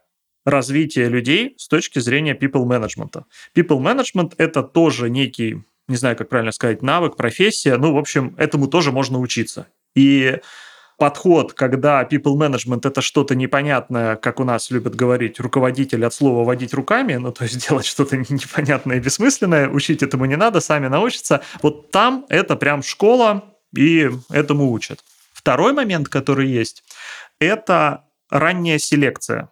развития людей с точки зрения people management. People management – это тоже некий, не знаю, как правильно сказать, навык, профессия. Ну, в общем, этому тоже можно учиться. И подход, когда people management это что-то непонятное, как у нас любят говорить, руководитель от слова водить руками, ну то есть делать что-то непонятное и бессмысленное, учить этому не надо, сами научатся. Вот там это прям школа, и этому учат. Второй момент, который есть, это ранняя селекция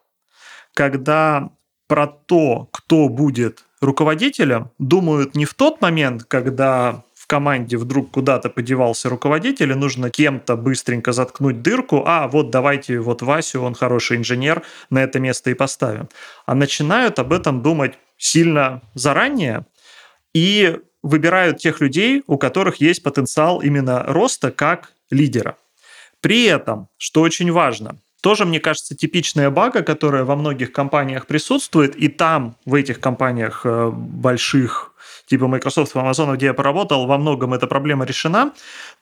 когда про то, кто будет руководителем, думают не в тот момент, когда в команде вдруг куда-то подевался руководитель, и нужно кем-то быстренько заткнуть дырку, а вот давайте вот Васю, он хороший инженер, на это место и поставим. А начинают об этом думать сильно заранее и выбирают тех людей, у которых есть потенциал именно роста как лидера. При этом, что очень важно, тоже, мне кажется, типичная бага, которая во многих компаниях присутствует, и там, в этих компаниях э, больших, типа Microsoft, Amazon, где я поработал, во многом эта проблема решена.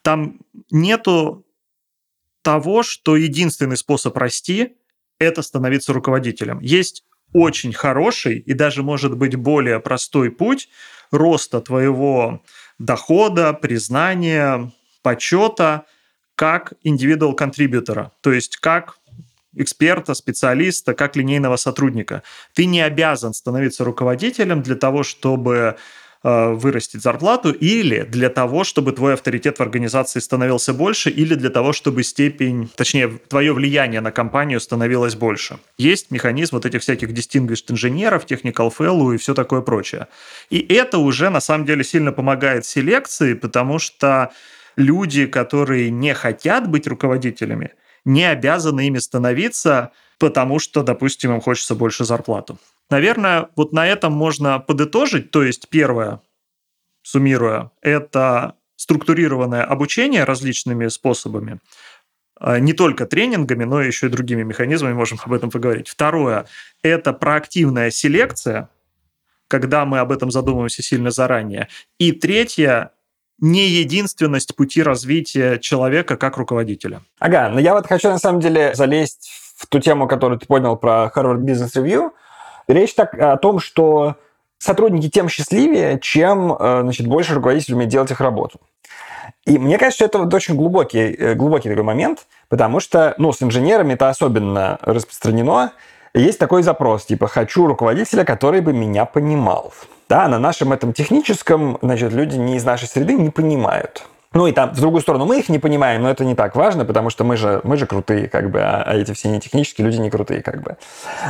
Там нету того, что единственный способ расти – это становиться руководителем. Есть очень хороший и даже, может быть, более простой путь роста твоего дохода, признания, почета – как индивидуал контрибьютора, то есть как эксперта, специалиста, как линейного сотрудника. Ты не обязан становиться руководителем для того, чтобы э, вырастить зарплату или для того, чтобы твой авторитет в организации становился больше, или для того, чтобы степень, точнее, твое влияние на компанию становилось больше. Есть механизм вот этих всяких distinguished инженеров, technical fellow и все такое прочее. И это уже на самом деле сильно помогает селекции, потому что люди, которые не хотят быть руководителями, не обязаны ими становиться, потому что, допустим, им хочется больше зарплату. Наверное, вот на этом можно подытожить. То есть, первое, суммируя, это структурированное обучение различными способами, а, не только тренингами, но еще и другими механизмами, можем об этом поговорить. Второе – это проактивная селекция, когда мы об этом задумываемся сильно заранее. И третье не единственность пути развития человека как руководителя. Ага, но я вот хочу на самом деле залезть в ту тему, которую ты понял про Harvard Business Review. Речь так о том, что сотрудники тем счастливее, чем э, значит, больше руководитель умеет делать их работу. И мне кажется, это вот очень глубокий, э, глубокий такой момент, потому что ну, с инженерами это особенно распространено. Есть такой запрос, типа «хочу руководителя, который бы меня понимал». Да, на нашем этом техническом, значит, люди не из нашей среды не понимают. Ну и там, в другую сторону, мы их не понимаем, но это не так важно, потому что мы же, мы же крутые, как бы, а, а эти все не технические люди не крутые, как бы.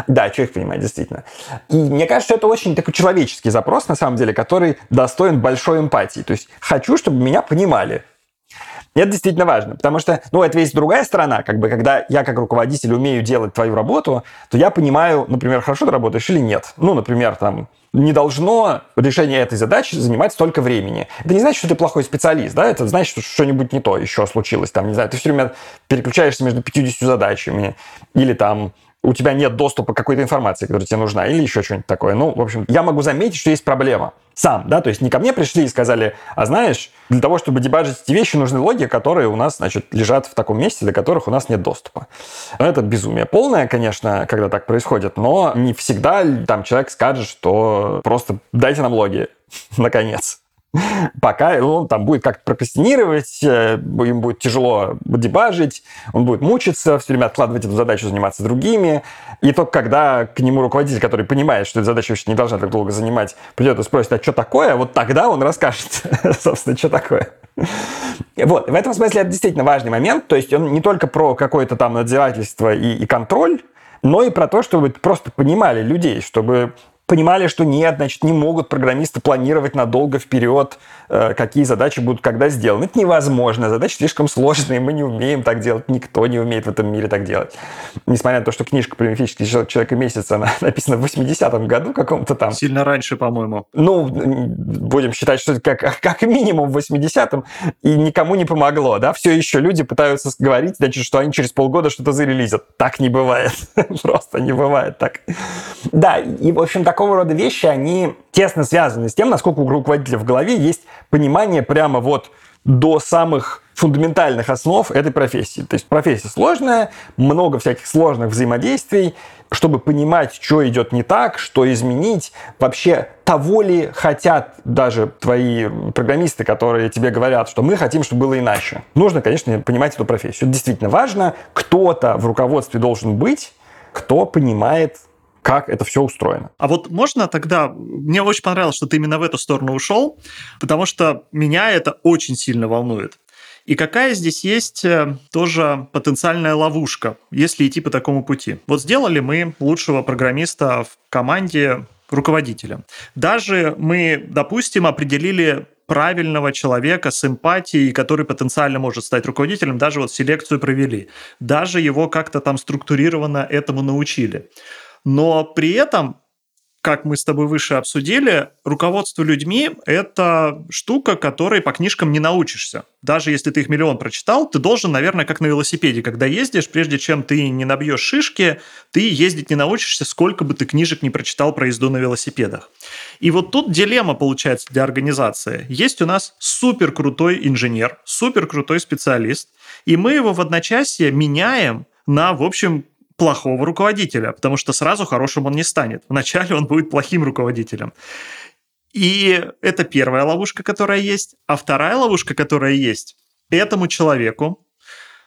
Да, что их понимать, действительно. И мне кажется, это очень такой человеческий запрос, на самом деле, который достоин большой эмпатии. То есть хочу, чтобы меня понимали. Это действительно важно, потому что, ну, это есть другая сторона, как бы, когда я как руководитель умею делать твою работу, то я понимаю, например, хорошо ты работаешь или нет. Ну, например, там, не должно решение этой задачи занимать столько времени. Это не значит, что ты плохой специалист, да, это значит, что что-нибудь не то еще случилось. Там, не знаю, ты все время переключаешься между 50 задачами, или там у тебя нет доступа к какой-то информации, которая тебе нужна, или еще что-нибудь такое. Ну, в общем, я могу заметить, что есть проблема сам, да, то есть не ко мне пришли и сказали, а знаешь, для того, чтобы дебажить эти вещи, нужны логи, которые у нас, значит, лежат в таком месте, для которых у нас нет доступа. Но это безумие полное, конечно, когда так происходит, но не всегда там человек скажет, что просто дайте нам логи, наконец пока он там будет как-то прокрастинировать, э, им будет тяжело дебажить, он будет мучиться, все время откладывать эту задачу, заниматься другими. И только когда к нему руководитель, который понимает, что эта задача вообще не должна так долго занимать, придет и спросит, а что такое, вот тогда он расскажет, собственно, что такое. Вот, в этом смысле это действительно важный момент, то есть он не только про какое-то там надзирательство и, и контроль, но и про то, чтобы просто понимали людей, чтобы понимали, что нет, значит, не могут программисты планировать надолго вперед, э, какие задачи будут когда сделаны. Это невозможно. Задачи слишком сложные, мы не умеем так делать, никто не умеет в этом мире так делать. Несмотря на то, что книжка про мифический человек и месяц, она написана в 80-м году каком-то там. Сильно раньше, по-моему. Ну, будем считать, что это как, как минимум в 80-м, и никому не помогло, да? Все еще люди пытаются говорить, значит, что они через полгода что-то зарелизят. Так не бывает. Просто не бывает так. Да, и, в общем, так такого рода вещи, они тесно связаны с тем, насколько у руководителя в голове есть понимание прямо вот до самых фундаментальных основ этой профессии. То есть профессия сложная, много всяких сложных взаимодействий, чтобы понимать, что идет не так, что изменить, вообще того ли хотят даже твои программисты, которые тебе говорят, что мы хотим, чтобы было иначе. Нужно, конечно, понимать эту профессию. Это действительно важно. Кто-то в руководстве должен быть, кто понимает как это все устроено. А вот можно тогда... Мне очень понравилось, что ты именно в эту сторону ушел, потому что меня это очень сильно волнует. И какая здесь есть э, тоже потенциальная ловушка, если идти по такому пути? Вот сделали мы лучшего программиста в команде руководителя. Даже мы, допустим, определили правильного человека с эмпатией, который потенциально может стать руководителем, даже вот селекцию провели. Даже его как-то там структурированно этому научили. Но при этом как мы с тобой выше обсудили, руководство людьми – это штука, которой по книжкам не научишься. Даже если ты их миллион прочитал, ты должен, наверное, как на велосипеде, когда ездишь, прежде чем ты не набьешь шишки, ты ездить не научишься, сколько бы ты книжек не прочитал про езду на велосипедах. И вот тут дилемма получается для организации. Есть у нас супер крутой инженер, супер крутой специалист, и мы его в одночасье меняем на, в общем, плохого руководителя, потому что сразу хорошим он не станет. Вначале он будет плохим руководителем. И это первая ловушка, которая есть. А вторая ловушка, которая есть, этому человеку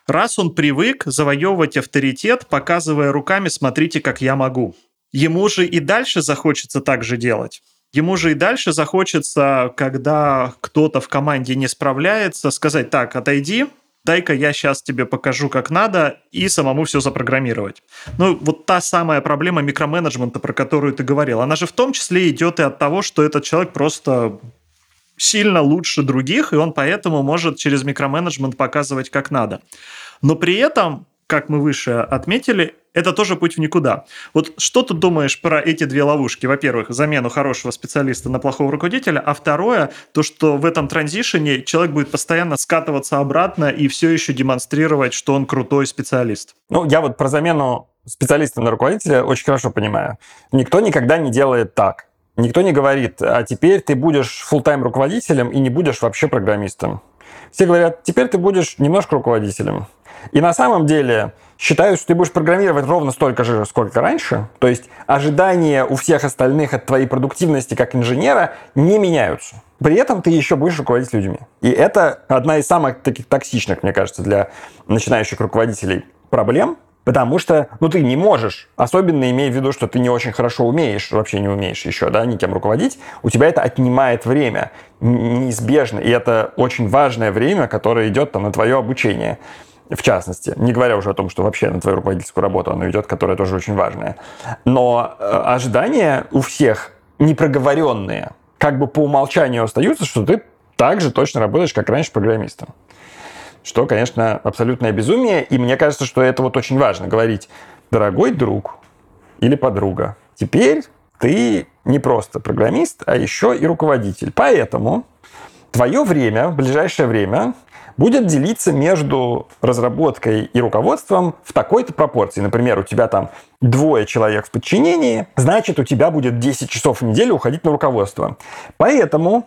Раз он привык завоевывать авторитет, показывая руками «смотрите, как я могу», ему же и дальше захочется так же делать. Ему же и дальше захочется, когда кто-то в команде не справляется, сказать «так, отойди, дай-ка я сейчас тебе покажу, как надо, и самому все запрограммировать. Ну, вот та самая проблема микроменеджмента, про которую ты говорил, она же в том числе идет и от того, что этот человек просто сильно лучше других, и он поэтому может через микроменеджмент показывать, как надо. Но при этом, как мы выше отметили, это тоже путь в никуда. Вот что ты думаешь про эти две ловушки? Во-первых, замену хорошего специалиста на плохого руководителя, а второе, то, что в этом транзишене человек будет постоянно скатываться обратно и все еще демонстрировать, что он крутой специалист. Ну, я вот про замену специалиста на руководителя очень хорошо понимаю. Никто никогда не делает так. Никто не говорит, а теперь ты будешь full-time руководителем и не будешь вообще программистом. Все говорят, теперь ты будешь немножко руководителем. И на самом деле считают, что ты будешь программировать ровно столько же, сколько раньше. То есть ожидания у всех остальных от твоей продуктивности как инженера не меняются. При этом ты еще будешь руководить людьми. И это одна из самых таких токсичных, мне кажется, для начинающих руководителей проблем, Потому что, ну, ты не можешь, особенно имея в виду, что ты не очень хорошо умеешь, вообще не умеешь еще, да, никем руководить, у тебя это отнимает время неизбежно, и это очень важное время, которое идет там на твое обучение в частности. Не говоря уже о том, что вообще на твою руководительскую работу оно идет, которая тоже очень важная. Но э, ожидания у всех непроговоренные, как бы по умолчанию остаются, что ты так же точно работаешь, как раньше программистом. Что, конечно, абсолютное безумие. И мне кажется, что это вот очень важно говорить, дорогой друг или подруга, теперь ты не просто программист, а еще и руководитель. Поэтому твое время, в ближайшее время, будет делиться между разработкой и руководством в такой-то пропорции. Например, у тебя там двое человек в подчинении, значит, у тебя будет 10 часов в неделю уходить на руководство. Поэтому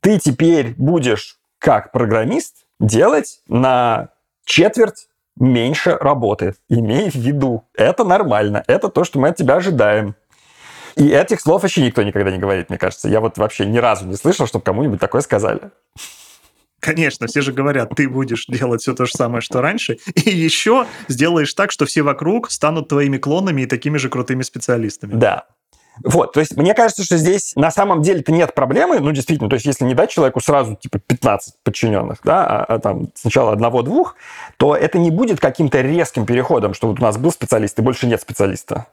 ты теперь будешь, как программист, делать на четверть меньше работы. Имей в виду, это нормально, это то, что мы от тебя ожидаем. И этих слов вообще никто никогда не говорит, мне кажется. Я вот вообще ни разу не слышал, чтобы кому-нибудь такое сказали. Конечно, все же говорят, ты будешь делать все то же самое, что раньше, и еще сделаешь так, что все вокруг станут твоими клонами и такими же крутыми специалистами. Да, вот, то есть мне кажется, что здесь на самом деле-то нет проблемы, ну, действительно, то есть если не дать человеку сразу, типа, 15 подчиненных, да, а, а там сначала одного-двух, то это не будет каким-то резким переходом, что вот у нас был специалист и больше нет специалиста.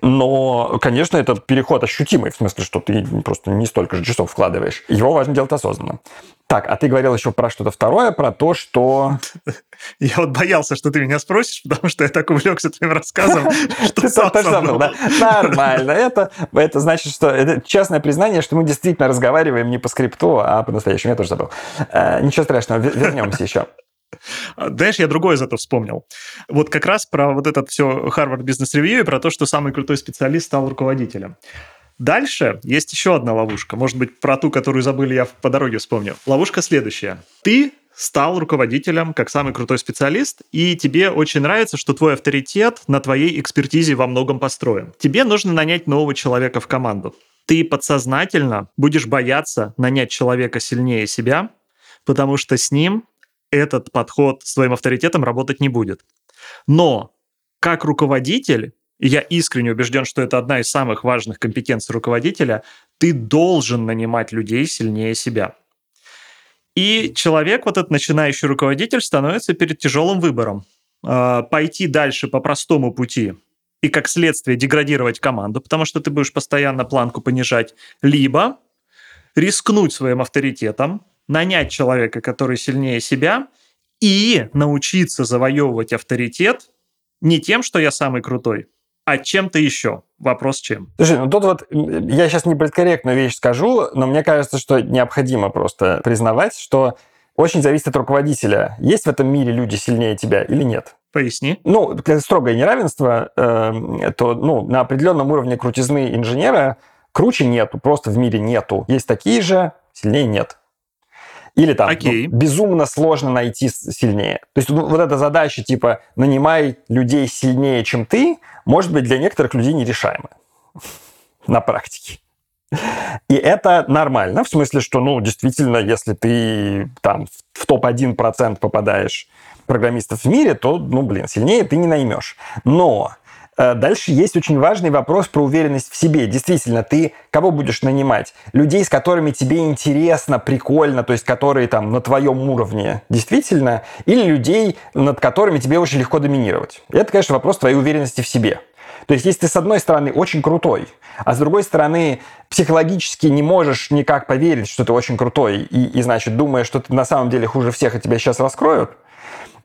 Но, конечно, это переход ощутимый, в смысле, что ты просто не столько же часов вкладываешь. Его важно делать осознанно. Так, а ты говорил еще про что-то второе, про то, что... Я вот боялся, что ты меня спросишь, потому что я так увлекся твоим рассказом, что сам забыл. Нормально. Это, это значит, что это честное признание, что мы действительно разговариваем не по скрипту, а по-настоящему. Я тоже забыл. Э, ничего страшного, вернемся еще. Знаешь, я другое зато вспомнил. Вот как раз про вот это все Harvard Business Review и про то, что самый крутой специалист стал руководителем. Дальше есть еще одна ловушка. Может быть, про ту, которую забыли, я по дороге вспомнил. Ловушка следующая. Ты стал руководителем как самый крутой специалист, и тебе очень нравится, что твой авторитет на твоей экспертизе во многом построен. Тебе нужно нанять нового человека в команду. Ты подсознательно будешь бояться нанять человека сильнее себя, потому что с ним этот подход с твоим авторитетом работать не будет. Но как руководитель я искренне убежден, что это одна из самых важных компетенций руководителя, ты должен нанимать людей сильнее себя. И человек, вот этот начинающий руководитель, становится перед тяжелым выбором. А, пойти дальше по простому пути и, как следствие, деградировать команду, потому что ты будешь постоянно планку понижать, либо рискнуть своим авторитетом, нанять человека, который сильнее себя, и научиться завоевывать авторитет не тем, что я самый крутой, а чем-то еще. Вопрос чем. Слушай, ну тут вот я сейчас не политкорректную вещь скажу, но мне кажется, что необходимо просто признавать, что очень зависит от руководителя. Есть в этом мире люди сильнее тебя или нет? Поясни. Ну, строгое неравенство, э, то ну, на определенном уровне крутизны инженера круче нету, просто в мире нету. Есть такие же, сильнее нет. Или там ну, безумно сложно найти сильнее. То есть ну, вот эта задача типа нанимай людей сильнее, чем ты, может быть для некоторых людей нерешаемая на практике. И это нормально, в смысле, что, ну, действительно, если ты там в топ-1% попадаешь программистов в мире, то, ну, блин, сильнее ты не наймешь. Но дальше есть очень важный вопрос про уверенность в себе. Действительно, ты кого будешь нанимать? Людей, с которыми тебе интересно, прикольно, то есть которые там на твоем уровне действительно, или людей, над которыми тебе очень легко доминировать? Это, конечно, вопрос твоей уверенности в себе. То есть, если ты, с одной стороны, очень крутой, а с другой стороны, психологически не можешь никак поверить, что ты очень крутой, и, и значит, думаешь, что ты на самом деле хуже всех, и тебя сейчас раскроют,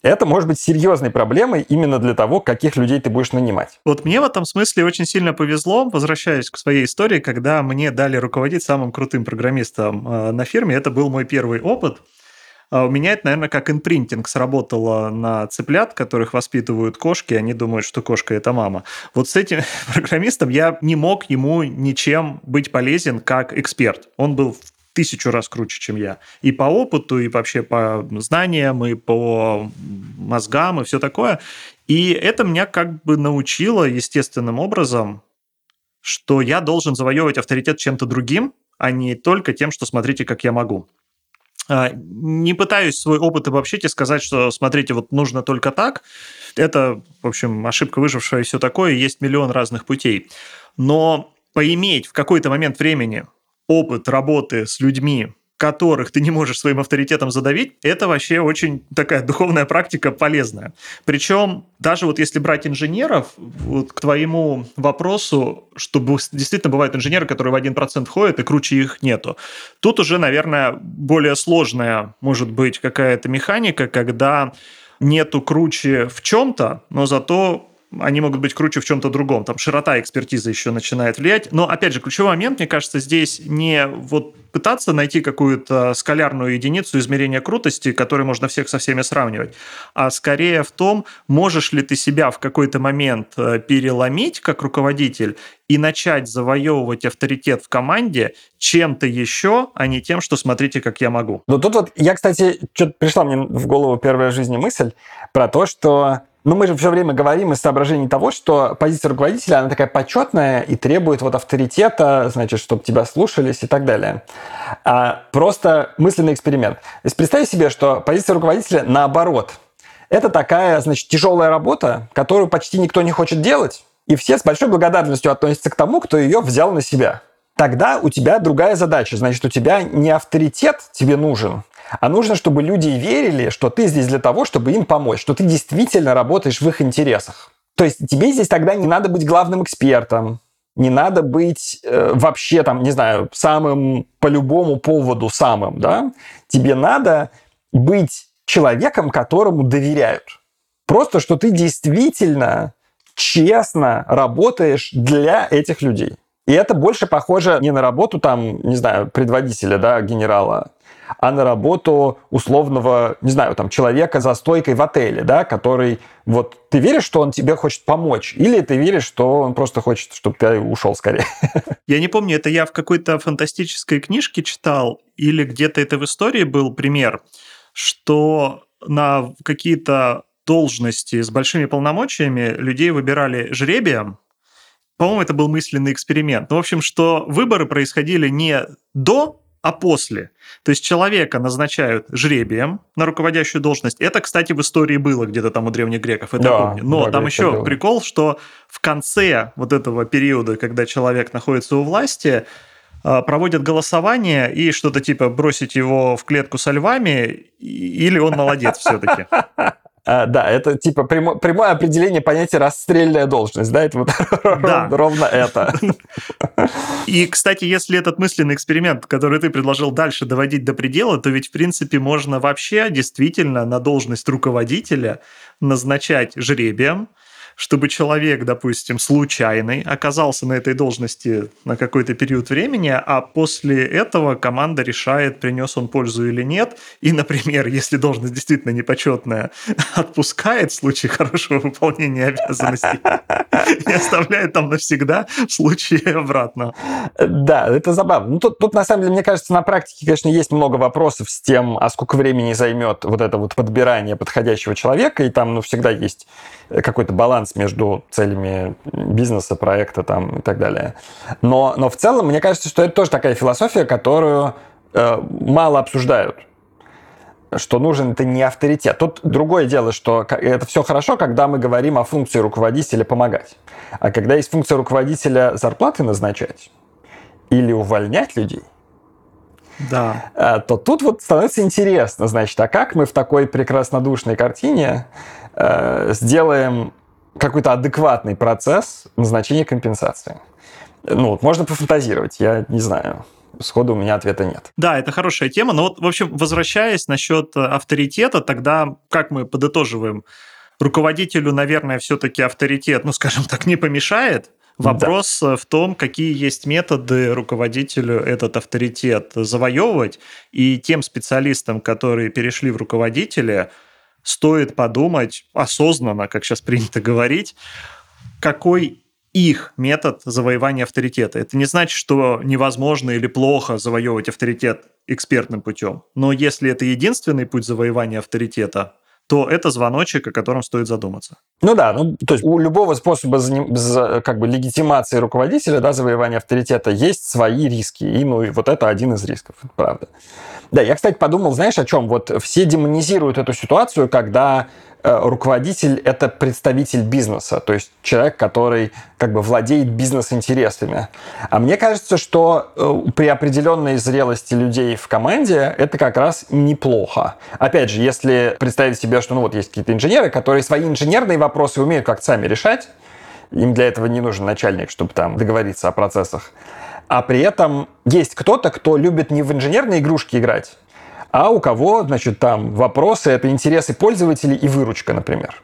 это может быть серьезной проблемой именно для того, каких людей ты будешь нанимать. Вот мне в этом смысле очень сильно повезло, возвращаясь к своей истории, когда мне дали руководить самым крутым программистом э, на фирме. Это был мой первый опыт. А у меня это, наверное, как импринтинг сработало на цыплят, которых воспитывают кошки, они думают, что кошка – это мама. Вот с этим программистом я не мог ему ничем быть полезен как эксперт. Он был тысячу раз круче, чем я. И по опыту, и вообще по знаниям, и по мозгам, и все такое. И это меня как бы научило естественным образом, что я должен завоевывать авторитет чем-то другим, а не только тем, что смотрите, как я могу. А, не пытаюсь свой опыт обобщить и сказать, что смотрите, вот нужно только так. Это, в общем, ошибка выжившая и все такое. Есть миллион разных путей. Но поиметь в какой-то момент времени опыт работы с людьми, которых ты не можешь своим авторитетом задавить, это вообще очень такая духовная практика полезная. Причем даже вот если брать инженеров, вот к твоему вопросу, что действительно бывают инженеры, которые в 1% ходят, и круче их нету. Тут уже, наверное, более сложная может быть какая-то механика, когда нету круче в чем-то, но зато они могут быть круче в чем-то другом. Там широта экспертизы еще начинает влиять. Но, опять же, ключевой момент, мне кажется, здесь не вот пытаться найти какую-то скалярную единицу измерения крутости, которую можно всех со всеми сравнивать, а скорее в том, можешь ли ты себя в какой-то момент э, переломить как руководитель и начать завоевывать авторитет в команде чем-то еще, а не тем, что смотрите, как я могу. Ну тут вот я, кстати, что-то пришла мне в голову первая в жизни мысль про то, что но мы же все время говорим из соображений того, что позиция руководителя, она такая почетная и требует вот авторитета, значит, чтобы тебя слушались и так далее. А просто мысленный эксперимент. То есть представь себе, что позиция руководителя наоборот. Это такая, значит, тяжелая работа, которую почти никто не хочет делать, и все с большой благодарностью относятся к тому, кто ее взял на себя. Тогда у тебя другая задача. Значит, у тебя не авторитет тебе нужен, а нужно, чтобы люди верили, что ты здесь для того, чтобы им помочь, что ты действительно работаешь в их интересах. То есть тебе здесь тогда не надо быть главным экспертом, не надо быть э, вообще там, не знаю, самым по любому поводу самым, да? Тебе надо быть человеком, которому доверяют. Просто, что ты действительно честно работаешь для этих людей. И это больше похоже не на работу там, не знаю, предводителя, да, генерала, а на работу условного, не знаю, там, человека за стойкой в отеле, да, который вот ты веришь, что он тебе хочет помочь, или ты веришь, что он просто хочет, чтобы ты ушел скорее? Я не помню, это я в какой-то фантастической книжке читал, или где-то это в истории был пример, что на какие-то должности с большими полномочиями людей выбирали жребием, по-моему, это был мысленный эксперимент. Ну, в общем, что выборы происходили не до а после. То есть человека назначают жребием на руководящую должность. Это, кстати, в истории было где-то там у древних греков, это да, помню. Но да, там еще было. прикол, что в конце вот этого периода, когда человек находится у власти, а, проводят голосование и что-то типа бросить его в клетку со львами, или он молодец все-таки. А, да, это типа прямо, прямое определение понятия расстрельная должность, да, это вот да. ровно это. И, кстати, если этот мысленный эксперимент, который ты предложил дальше доводить до предела, то ведь, в принципе, можно вообще действительно на должность руководителя назначать жребием, чтобы человек, допустим, случайный оказался на этой должности на какой-то период времени, а после этого команда решает, принес он пользу или нет. И, например, если должность действительно непочетная, отпускает в случае хорошего выполнения обязанностей и оставляет там навсегда в случае обратно. Да, это забавно. Ну, тут, тут, на самом деле, мне кажется, на практике, конечно, есть много вопросов с тем, а сколько времени займет вот это вот подбирание подходящего человека, и там, ну, всегда есть какой-то баланс баланс между целями бизнеса, проекта там, и так далее. Но, но в целом, мне кажется, что это тоже такая философия, которую э, мало обсуждают что нужен это не авторитет. Тут другое дело, что это все хорошо, когда мы говорим о функции руководителя помогать. А когда есть функция руководителя зарплаты назначать или увольнять людей, да. А, то тут вот становится интересно, значит, а как мы в такой прекраснодушной картине э, сделаем какой-то адекватный процесс назначения компенсации? Ну, вот можно пофантазировать, я не знаю. Сходу у меня ответа нет. Да, это хорошая тема. Но вот, в общем, возвращаясь насчет авторитета, тогда как мы подытоживаем? Руководителю, наверное, все-таки авторитет, ну, скажем так, не помешает, Вопрос да. в том, какие есть методы руководителю этот авторитет завоевывать, и тем специалистам, которые перешли в руководители, стоит подумать осознанно, как сейчас принято говорить, какой их метод завоевания авторитета. Это не значит, что невозможно или плохо завоевывать авторитет экспертным путем. Но если это единственный путь завоевания авторитета, то это звоночек, о котором стоит задуматься. Ну да, ну, то есть у любого способа как бы легитимации руководителя, да, завоевания авторитета есть свои риски. И ну, вот это один из рисков, правда. Да, я, кстати, подумал, знаешь, о чем? Вот все демонизируют эту ситуацию, когда руководитель – это представитель бизнеса, то есть человек, который как бы владеет бизнес-интересами. А мне кажется, что э, при определенной зрелости людей в команде это как раз неплохо. Опять же, если представить себе, что ну вот есть какие-то инженеры, которые свои инженерные вопросы умеют как-то сами решать, им для этого не нужен начальник, чтобы там договориться о процессах. А при этом есть кто-то, кто любит не в инженерные игрушки играть, а у кого, значит, там вопросы, это интересы пользователей и выручка, например.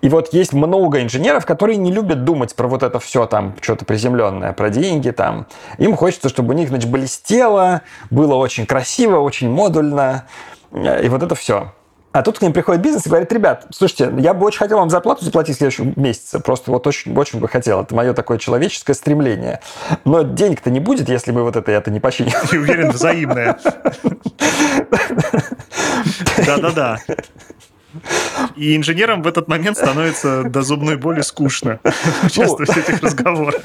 И вот есть много инженеров, которые не любят думать про вот это все там, что-то приземленное, про деньги там. Им хочется, чтобы у них, значит, блестело, было очень красиво, очень модульно, и вот это все. А тут к ним приходит бизнес и говорит, ребят, слушайте, я бы очень хотел вам зарплату заплатить в следующем месяце. Просто вот очень, очень бы хотел. Это мое такое человеческое стремление. Но денег-то не будет, если мы вот это это не починим. Ты уверен, взаимное. Да-да-да. И инженерам в этот момент становится до зубной боли скучно участвовать в этих разговорах.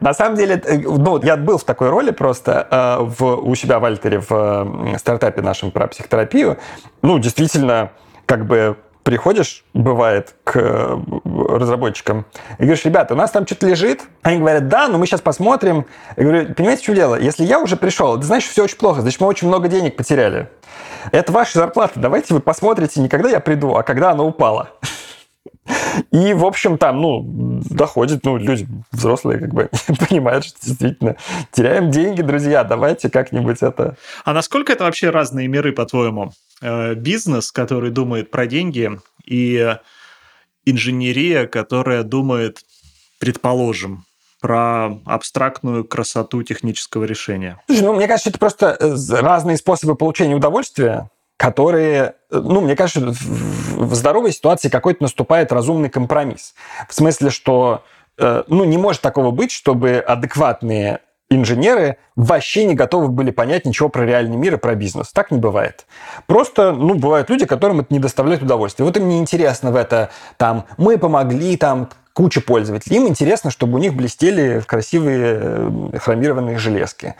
На самом деле, э, ну, я был в такой роли просто э, в, у себя в Альтере в стартапе нашем про психотерапию. Ну, действительно, как бы приходишь, бывает, к э, разработчикам и говоришь, ребята, у нас там что-то лежит. Они говорят, да, но мы сейчас посмотрим. Я говорю, понимаете, что дело? Если я уже пришел, это значит, все очень плохо, значит, мы очень много денег потеряли. Это ваша зарплата, давайте вы посмотрите не когда я приду, а когда она упала. И, в общем, там, ну, доходит, ну, люди взрослые как бы понимают, что действительно теряем деньги, друзья, давайте как-нибудь это... А насколько это вообще разные миры, по-твоему? Э, бизнес, который думает про деньги, и инженерия, которая думает, предположим, про абстрактную красоту технического решения. Слушай, ну, мне кажется, это просто э, разные способы получения удовольствия, которые, э, ну, мне кажется, в здоровой ситуации какой-то наступает разумный компромисс. В смысле, что, ну, не может такого быть, чтобы адекватные инженеры вообще не готовы были понять ничего про реальный мир и про бизнес. Так не бывает. Просто, ну, бывают люди, которым это не доставляет удовольствия. Вот им не интересно в это, там, мы помогли, там, куча пользователей. Им интересно, чтобы у них блестели красивые э, хромированные железки.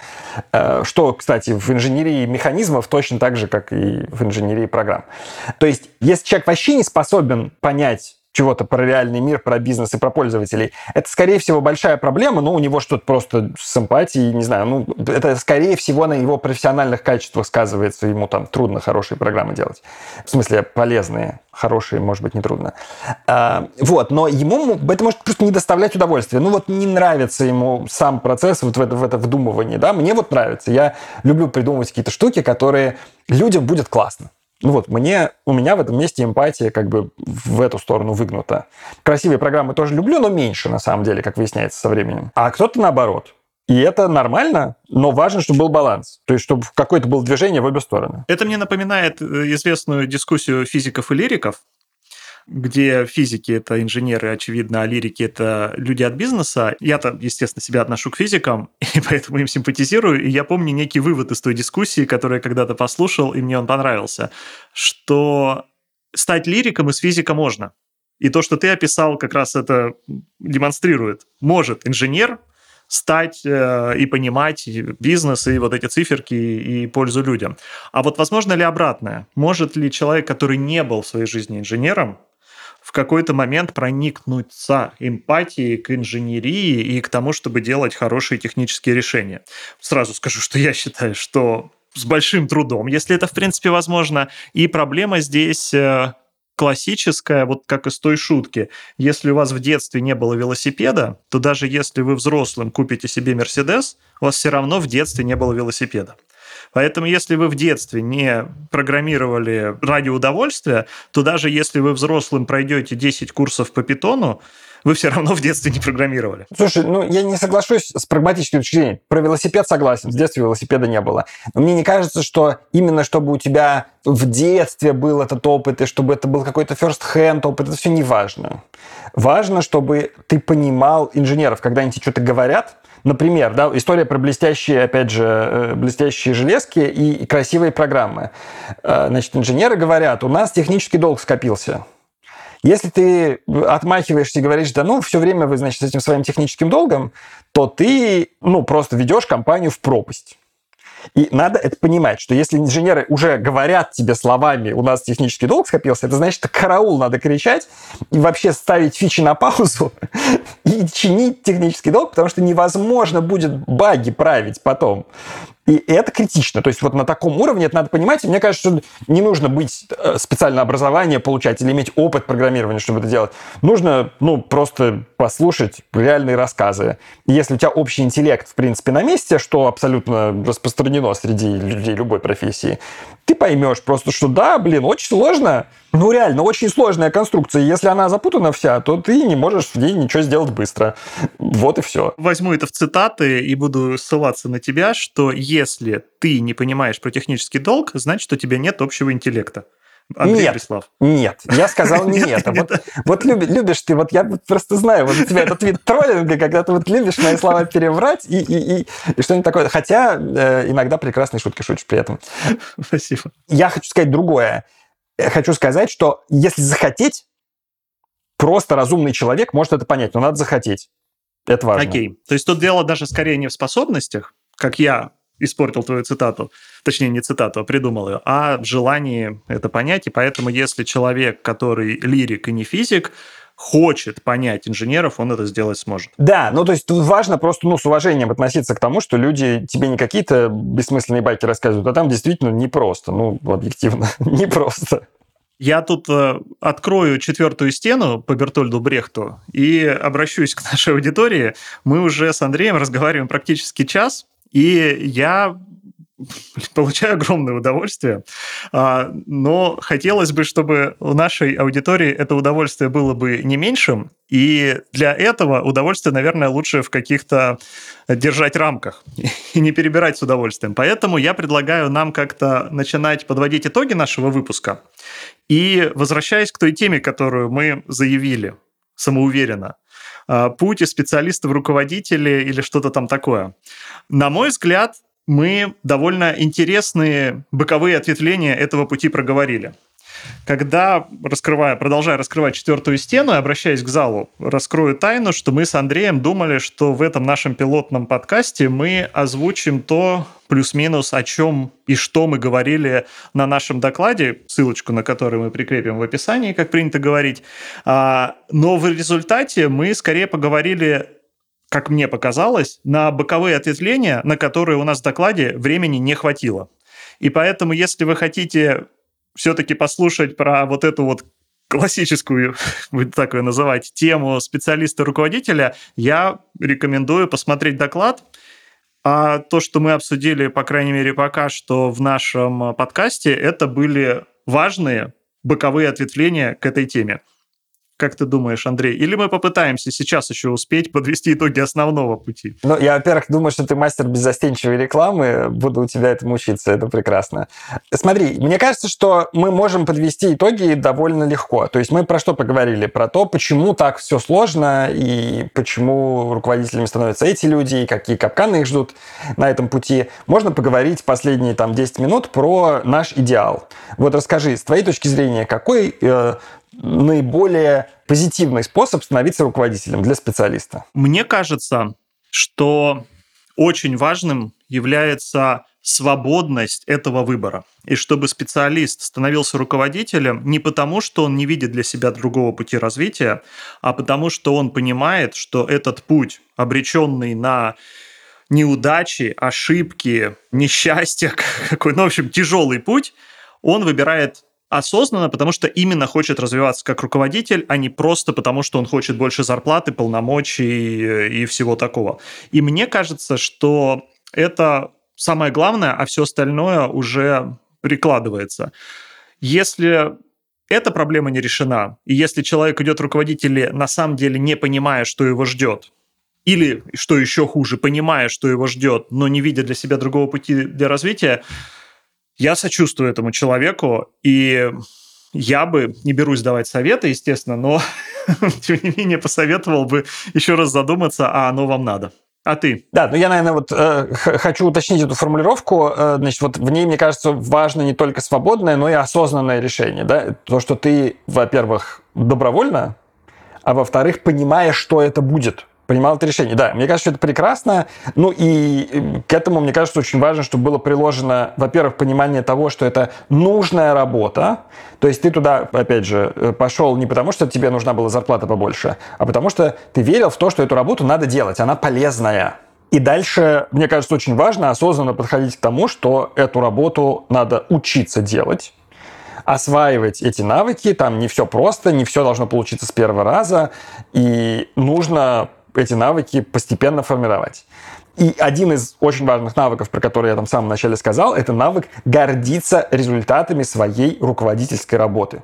Э, что, кстати, в инженерии механизмов точно так же, как и в инженерии программ. То есть, если человек вообще не способен понять чего-то про реальный мир, про бизнес и про пользователей. Это, скорее всего, большая проблема, но у него что-то просто с эмпатией, не знаю, ну, это, скорее всего, на его профессиональных качествах сказывается, ему там трудно хорошие программы делать. В смысле, полезные, хорошие, может быть, не трудно. А, вот, но ему это может просто не доставлять удовольствия. Ну, вот не нравится ему сам процесс вот в это, в это вдумывание, да, мне вот нравится. Я люблю придумывать какие-то штуки, которые людям будет классно. Ну вот, мне, у меня в этом месте эмпатия как бы в эту сторону выгнута. Красивые программы тоже люблю, но меньше, на самом деле, как выясняется со временем. А кто-то наоборот. И это нормально, но важно, чтобы был баланс. То есть, чтобы какое-то было движение в обе стороны. Это мне напоминает э, известную дискуссию физиков и лириков, где физики — это инженеры, очевидно, а лирики — это люди от бизнеса. Я-то, естественно, себя отношу к физикам, и поэтому им симпатизирую. И я помню некий вывод из той дискуссии, которую я когда-то послушал, и мне он понравился, что стать лириком из физика можно. И то, что ты описал, как раз это демонстрирует. Может инженер стать э, и понимать бизнес, и вот эти циферки, и пользу людям. А вот возможно ли обратное? Может ли человек, который не был в своей жизни инженером, в какой-то момент проникнуться эмпатией к инженерии и к тому, чтобы делать хорошие технические решения? Сразу скажу, что я считаю, что с большим трудом, если это в принципе возможно. И проблема здесь э, классическая, вот как из той шутки. Если у вас в детстве не было велосипеда, то даже если вы взрослым купите себе Мерседес, у вас все равно в детстве не было велосипеда. Поэтому если вы в детстве не программировали ради удовольствия, то даже если вы взрослым пройдете 10 курсов по питону, вы все равно в детстве не программировали. Слушай, ну я не соглашусь с прагматической точки зрения. Про велосипед согласен, с детства велосипеда не было. Но мне не кажется, что именно чтобы у тебя в детстве был этот опыт, и чтобы это был какой-то first hand опыт, это все не важно. Важно, чтобы ты понимал инженеров, когда они тебе что-то говорят, Например, да, история про блестящие, опять же, э, блестящие железки и красивые программы. Э, значит, инженеры говорят, у нас технический долг скопился. Если ты отмахиваешься и говоришь, да ну, все время вы, значит, с этим своим техническим долгом, то ты, ну, просто ведешь компанию в пропасть. И надо это понимать, что если инженеры уже говорят тебе словами, у нас технический долг скопился, это значит, что караул надо кричать и вообще ставить фичи на паузу и чинить технический долг, потому что невозможно будет баги править потом. И это критично. То есть вот на таком уровне это надо понимать. И мне кажется, что не нужно быть э, специальное образование получать или иметь опыт программирования, чтобы это делать. Нужно, ну, просто послушать реальные рассказы. Если у тебя общий интеллект, в принципе, на месте, что абсолютно распространено среди людей любой профессии, ты поймешь просто, что да, блин, очень сложно, ну, реально, очень сложная конструкция. Если она запутана вся, то ты не можешь в ней ничего сделать быстро. Вот и все. Возьму это в цитаты и буду ссылаться на тебя, что если ты не понимаешь про технический долг, значит, у тебя нет общего интеллекта. Андрей нет, Беслав. Нет, я сказал не это. Вот, любишь, ты, вот я просто знаю, вот у тебя этот вид троллинга, когда ты вот любишь мои слова переврать и, что-нибудь такое. Хотя э, иногда прекрасные шутки шутишь при этом. Спасибо. Я хочу сказать другое хочу сказать, что если захотеть, просто разумный человек может это понять, но надо захотеть. Это важно. Окей. То есть тут дело даже скорее не в способностях, как я испортил твою цитату, точнее не цитату, а придумал ее, а в желании это понять. И поэтому если человек, который лирик и не физик, хочет понять инженеров, он это сделать сможет. Да, ну то есть тут важно просто ну, с уважением относиться к тому, что люди тебе не какие-то бессмысленные байки рассказывают, а там действительно непросто, ну объективно, непросто. Я тут э, открою четвертую стену по Бертольду Брехту и обращусь к нашей аудитории. Мы уже с Андреем разговариваем практически час, и я получаю огромное удовольствие, а, но хотелось бы, чтобы у нашей аудитории это удовольствие было бы не меньшим, и для этого удовольствие, наверное, лучше в каких-то держать рамках и не перебирать с удовольствием. Поэтому я предлагаю нам как-то начинать подводить итоги нашего выпуска. И возвращаясь к той теме, которую мы заявили самоуверенно, путь из специалиста в руководителя или что-то там такое. На мой взгляд, мы довольно интересные боковые ответвления этого пути проговорили. Когда, раскрывая, продолжая раскрывать четвертую стену и обращаясь к залу, раскрою тайну, что мы с Андреем думали, что в этом нашем пилотном подкасте мы озвучим то плюс-минус, о чем и что мы говорили на нашем докладе, ссылочку на который мы прикрепим в описании, как принято говорить. А, но в результате мы скорее поговорили как мне показалось, на боковые ответвления, на которые у нас в докладе времени не хватило. И поэтому, если вы хотите все-таки послушать про вот эту вот классическую, будет так ее называть, тему специалиста-руководителя, я рекомендую посмотреть доклад. А то, что мы обсудили, по крайней мере, пока что в нашем подкасте, это были важные боковые ответвления к этой теме. Как ты думаешь, Андрей? Или мы попытаемся сейчас еще успеть подвести итоги основного пути? Ну, я, во-первых, думаю, что ты мастер беззастенчивой рекламы. Буду у тебя этому учиться. Это прекрасно. Смотри, мне кажется, что мы можем подвести итоги довольно легко. То есть мы про что поговорили? Про то, почему так все сложно и почему руководителями становятся эти люди, и какие капканы их ждут на этом пути. Можно поговорить последние там 10 минут про наш идеал. Вот расскажи, с твоей точки зрения, какой э, наиболее позитивный способ становиться руководителем для специалиста? Мне кажется, что очень важным является свободность этого выбора. И чтобы специалист становился руководителем не потому, что он не видит для себя другого пути развития, а потому что он понимает, что этот путь, обреченный на неудачи, ошибки, несчастья, какой, ну, в общем, тяжелый путь, он выбирает осознанно, потому что именно хочет развиваться как руководитель, а не просто потому, что он хочет больше зарплаты, полномочий э, и всего такого. И мне кажется, что это самое главное, а все остальное уже прикладывается. Если эта проблема не решена, и если человек идет руководители на самом деле не понимая, что его ждет, или, что еще хуже, понимая, что его ждет, но не видя для себя другого пути для развития, я сочувствую этому человеку, и я бы, не берусь давать советы, естественно, но тем не менее посоветовал бы еще раз задуматься, а оно вам надо. А ты? Да, ну я, наверное, вот э, хочу уточнить эту формулировку. Э, значит, вот в ней, мне кажется, важно не только свободное, но и осознанное решение. Да? То, что ты, во-первых, добровольно, а во-вторых, понимаешь, что это будет принимал это решение. Да, мне кажется, что это прекрасно. Ну и к этому, мне кажется, очень важно, чтобы было приложено, во-первых, понимание того, что это нужная работа. То есть ты туда, опять же, э, пошел не потому, что тебе нужна была зарплата побольше, а потому что ты верил в то, что эту работу надо делать, она полезная. И дальше, мне кажется, очень важно осознанно подходить к тому, что эту работу надо учиться делать, осваивать эти навыки, там не все просто, не все должно получиться с первого раза, и нужно эти навыки постепенно формировать. И один из очень важных навыков, про который я там в самом начале сказал, это навык гордиться результатами своей руководительской работы.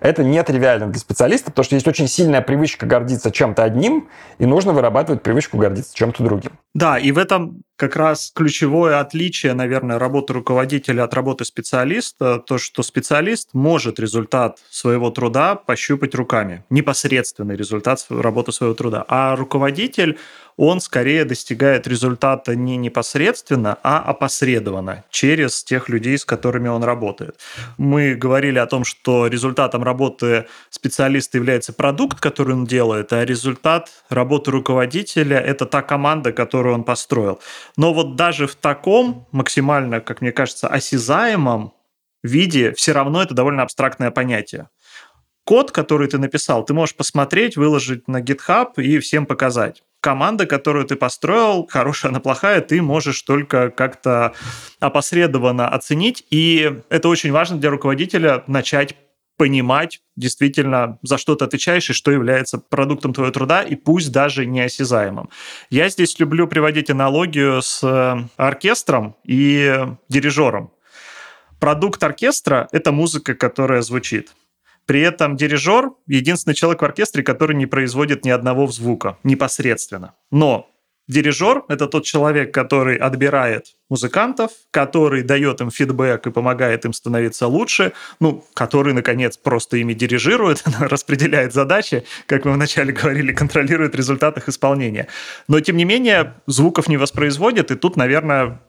Это нетривиально для специалиста, потому что есть очень сильная привычка гордиться чем-то одним, и нужно вырабатывать привычку гордиться чем-то другим. Да, и в этом как раз ключевое отличие, наверное, работы руководителя от работы специалиста, то, что специалист может результат своего труда пощупать руками, непосредственный результат работы своего труда, а руководитель, он скорее достигает результата не непосредственно, а опосредованно через тех людей, с которыми он работает. Мы говорили о том, что результатом работы специалиста является продукт, который он делает, а результат работы руководителя – это та команда, которую он построил. Но вот даже в таком максимально, как мне кажется, осязаемом виде все равно это довольно абстрактное понятие. Код, который ты написал, ты можешь посмотреть, выложить на GitHub и всем показать. Команда, которую ты построил, хорошая она плохая, ты можешь только как-то опосредованно оценить. И это очень важно для руководителя начать понимать действительно, за что ты отвечаешь и что является продуктом твоего труда, и пусть даже неосязаемым. Я здесь люблю приводить аналогию с э, оркестром и дирижером. Продукт оркестра — это музыка, которая звучит. При этом дирижер — единственный человек в оркестре, который не производит ни одного звука непосредственно. Но дирижер — это тот человек, который отбирает музыкантов, который дает им фидбэк и помогает им становиться лучше, ну, который, наконец, просто ими дирижирует, распределяет задачи, как мы вначале говорили, контролирует результат их исполнения. Но, тем не менее, звуков не воспроизводит, и тут, наверное,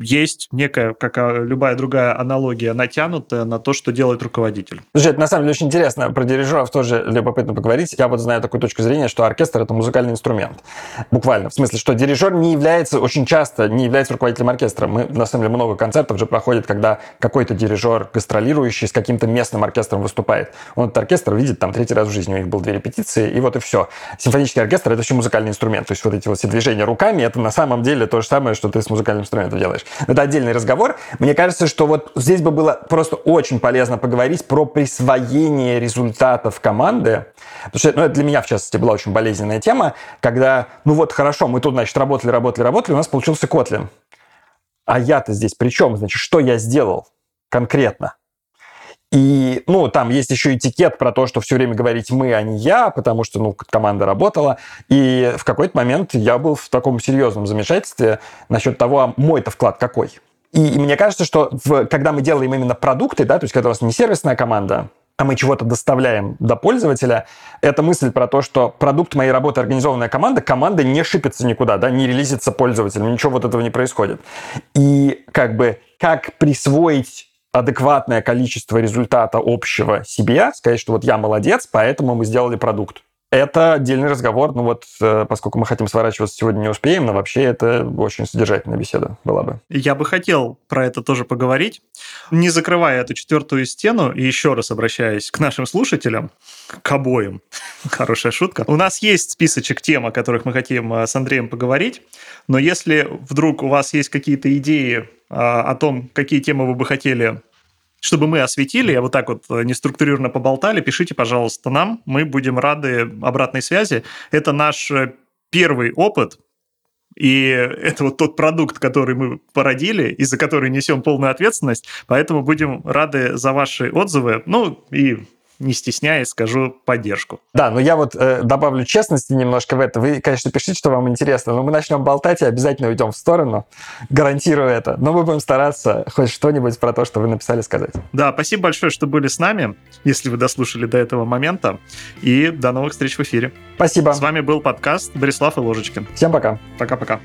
есть некая, как любая другая аналогия, натянутая на то, что делает руководитель. Слушай, это на самом деле очень интересно. Про дирижеров тоже любопытно поговорить. Я вот знаю такую точку зрения, что оркестр — это музыкальный инструмент. Буквально. В смысле, что дирижер не является, очень часто не является руководителем оркестра оркестра. Мы, на самом деле, много концертов же проходит, когда какой-то дирижер гастролирующий с каким-то местным оркестром выступает. Он этот оркестр видит там третий раз в жизни. У них было две репетиции, и вот и все. Симфонический оркестр — это еще музыкальный инструмент. То есть вот эти вот все движения руками — это на самом деле то же самое, что ты с музыкальным инструментом делаешь. Это отдельный разговор. Мне кажется, что вот здесь бы было просто очень полезно поговорить про присвоение результатов команды. Потому что ну, это для меня, в частности, была очень болезненная тема, когда, ну вот, хорошо, мы тут, значит, работали, работали, работали, у нас получился Kotlin. А я-то здесь при чем? Значит, что я сделал конкретно? И, ну, там есть еще этикет про то, что все время говорить мы, а не я, потому что, ну, команда работала. И в какой-то момент я был в таком серьезном замешательстве насчет того, а мой-то вклад какой. И, мне кажется, что в, когда мы делаем именно продукты, да, то есть когда у нас не сервисная команда, а мы чего-то доставляем до пользователя, это мысль про то, что продукт моей работы организованная команда, команда не шипится никуда, да, не релизится пользователям, ничего вот этого не происходит. И как бы как присвоить адекватное количество результата общего себе, сказать, что вот я молодец, поэтому мы сделали продукт. Это отдельный разговор, ну вот, э, поскольку мы хотим сворачиваться сегодня не успеем, но вообще это очень содержательная беседа была бы. Я бы хотел про это тоже поговорить, не закрывая эту четвертую стену, и еще раз обращаясь к нашим слушателям, к обоим, хорошая шутка. У нас есть списочек тем, о которых мы хотим э, с Андреем поговорить, но если вдруг у вас есть какие-то идеи э, о том, какие темы вы бы хотели чтобы мы осветили, а вот так вот э, неструктурированно поболтали, пишите, пожалуйста, нам. Мы будем рады обратной связи. Это наш э, первый опыт, и это вот тот продукт, который мы породили, и за который несем полную ответственность. Поэтому будем рады за ваши отзывы. Ну и не стесняясь, скажу поддержку. Да, но я вот э, добавлю честности немножко в это. Вы, конечно, пишите, что вам интересно, но мы начнем болтать и обязательно уйдем в сторону. Гарантирую это. Но мы будем стараться хоть что-нибудь про то, что вы написали, сказать. Да, спасибо большое, что были с нами, если вы дослушали до этого момента. И до новых встреч в эфире. Спасибо. С вами был подкаст Борислав и Ложечкин. Всем пока. Пока-пока.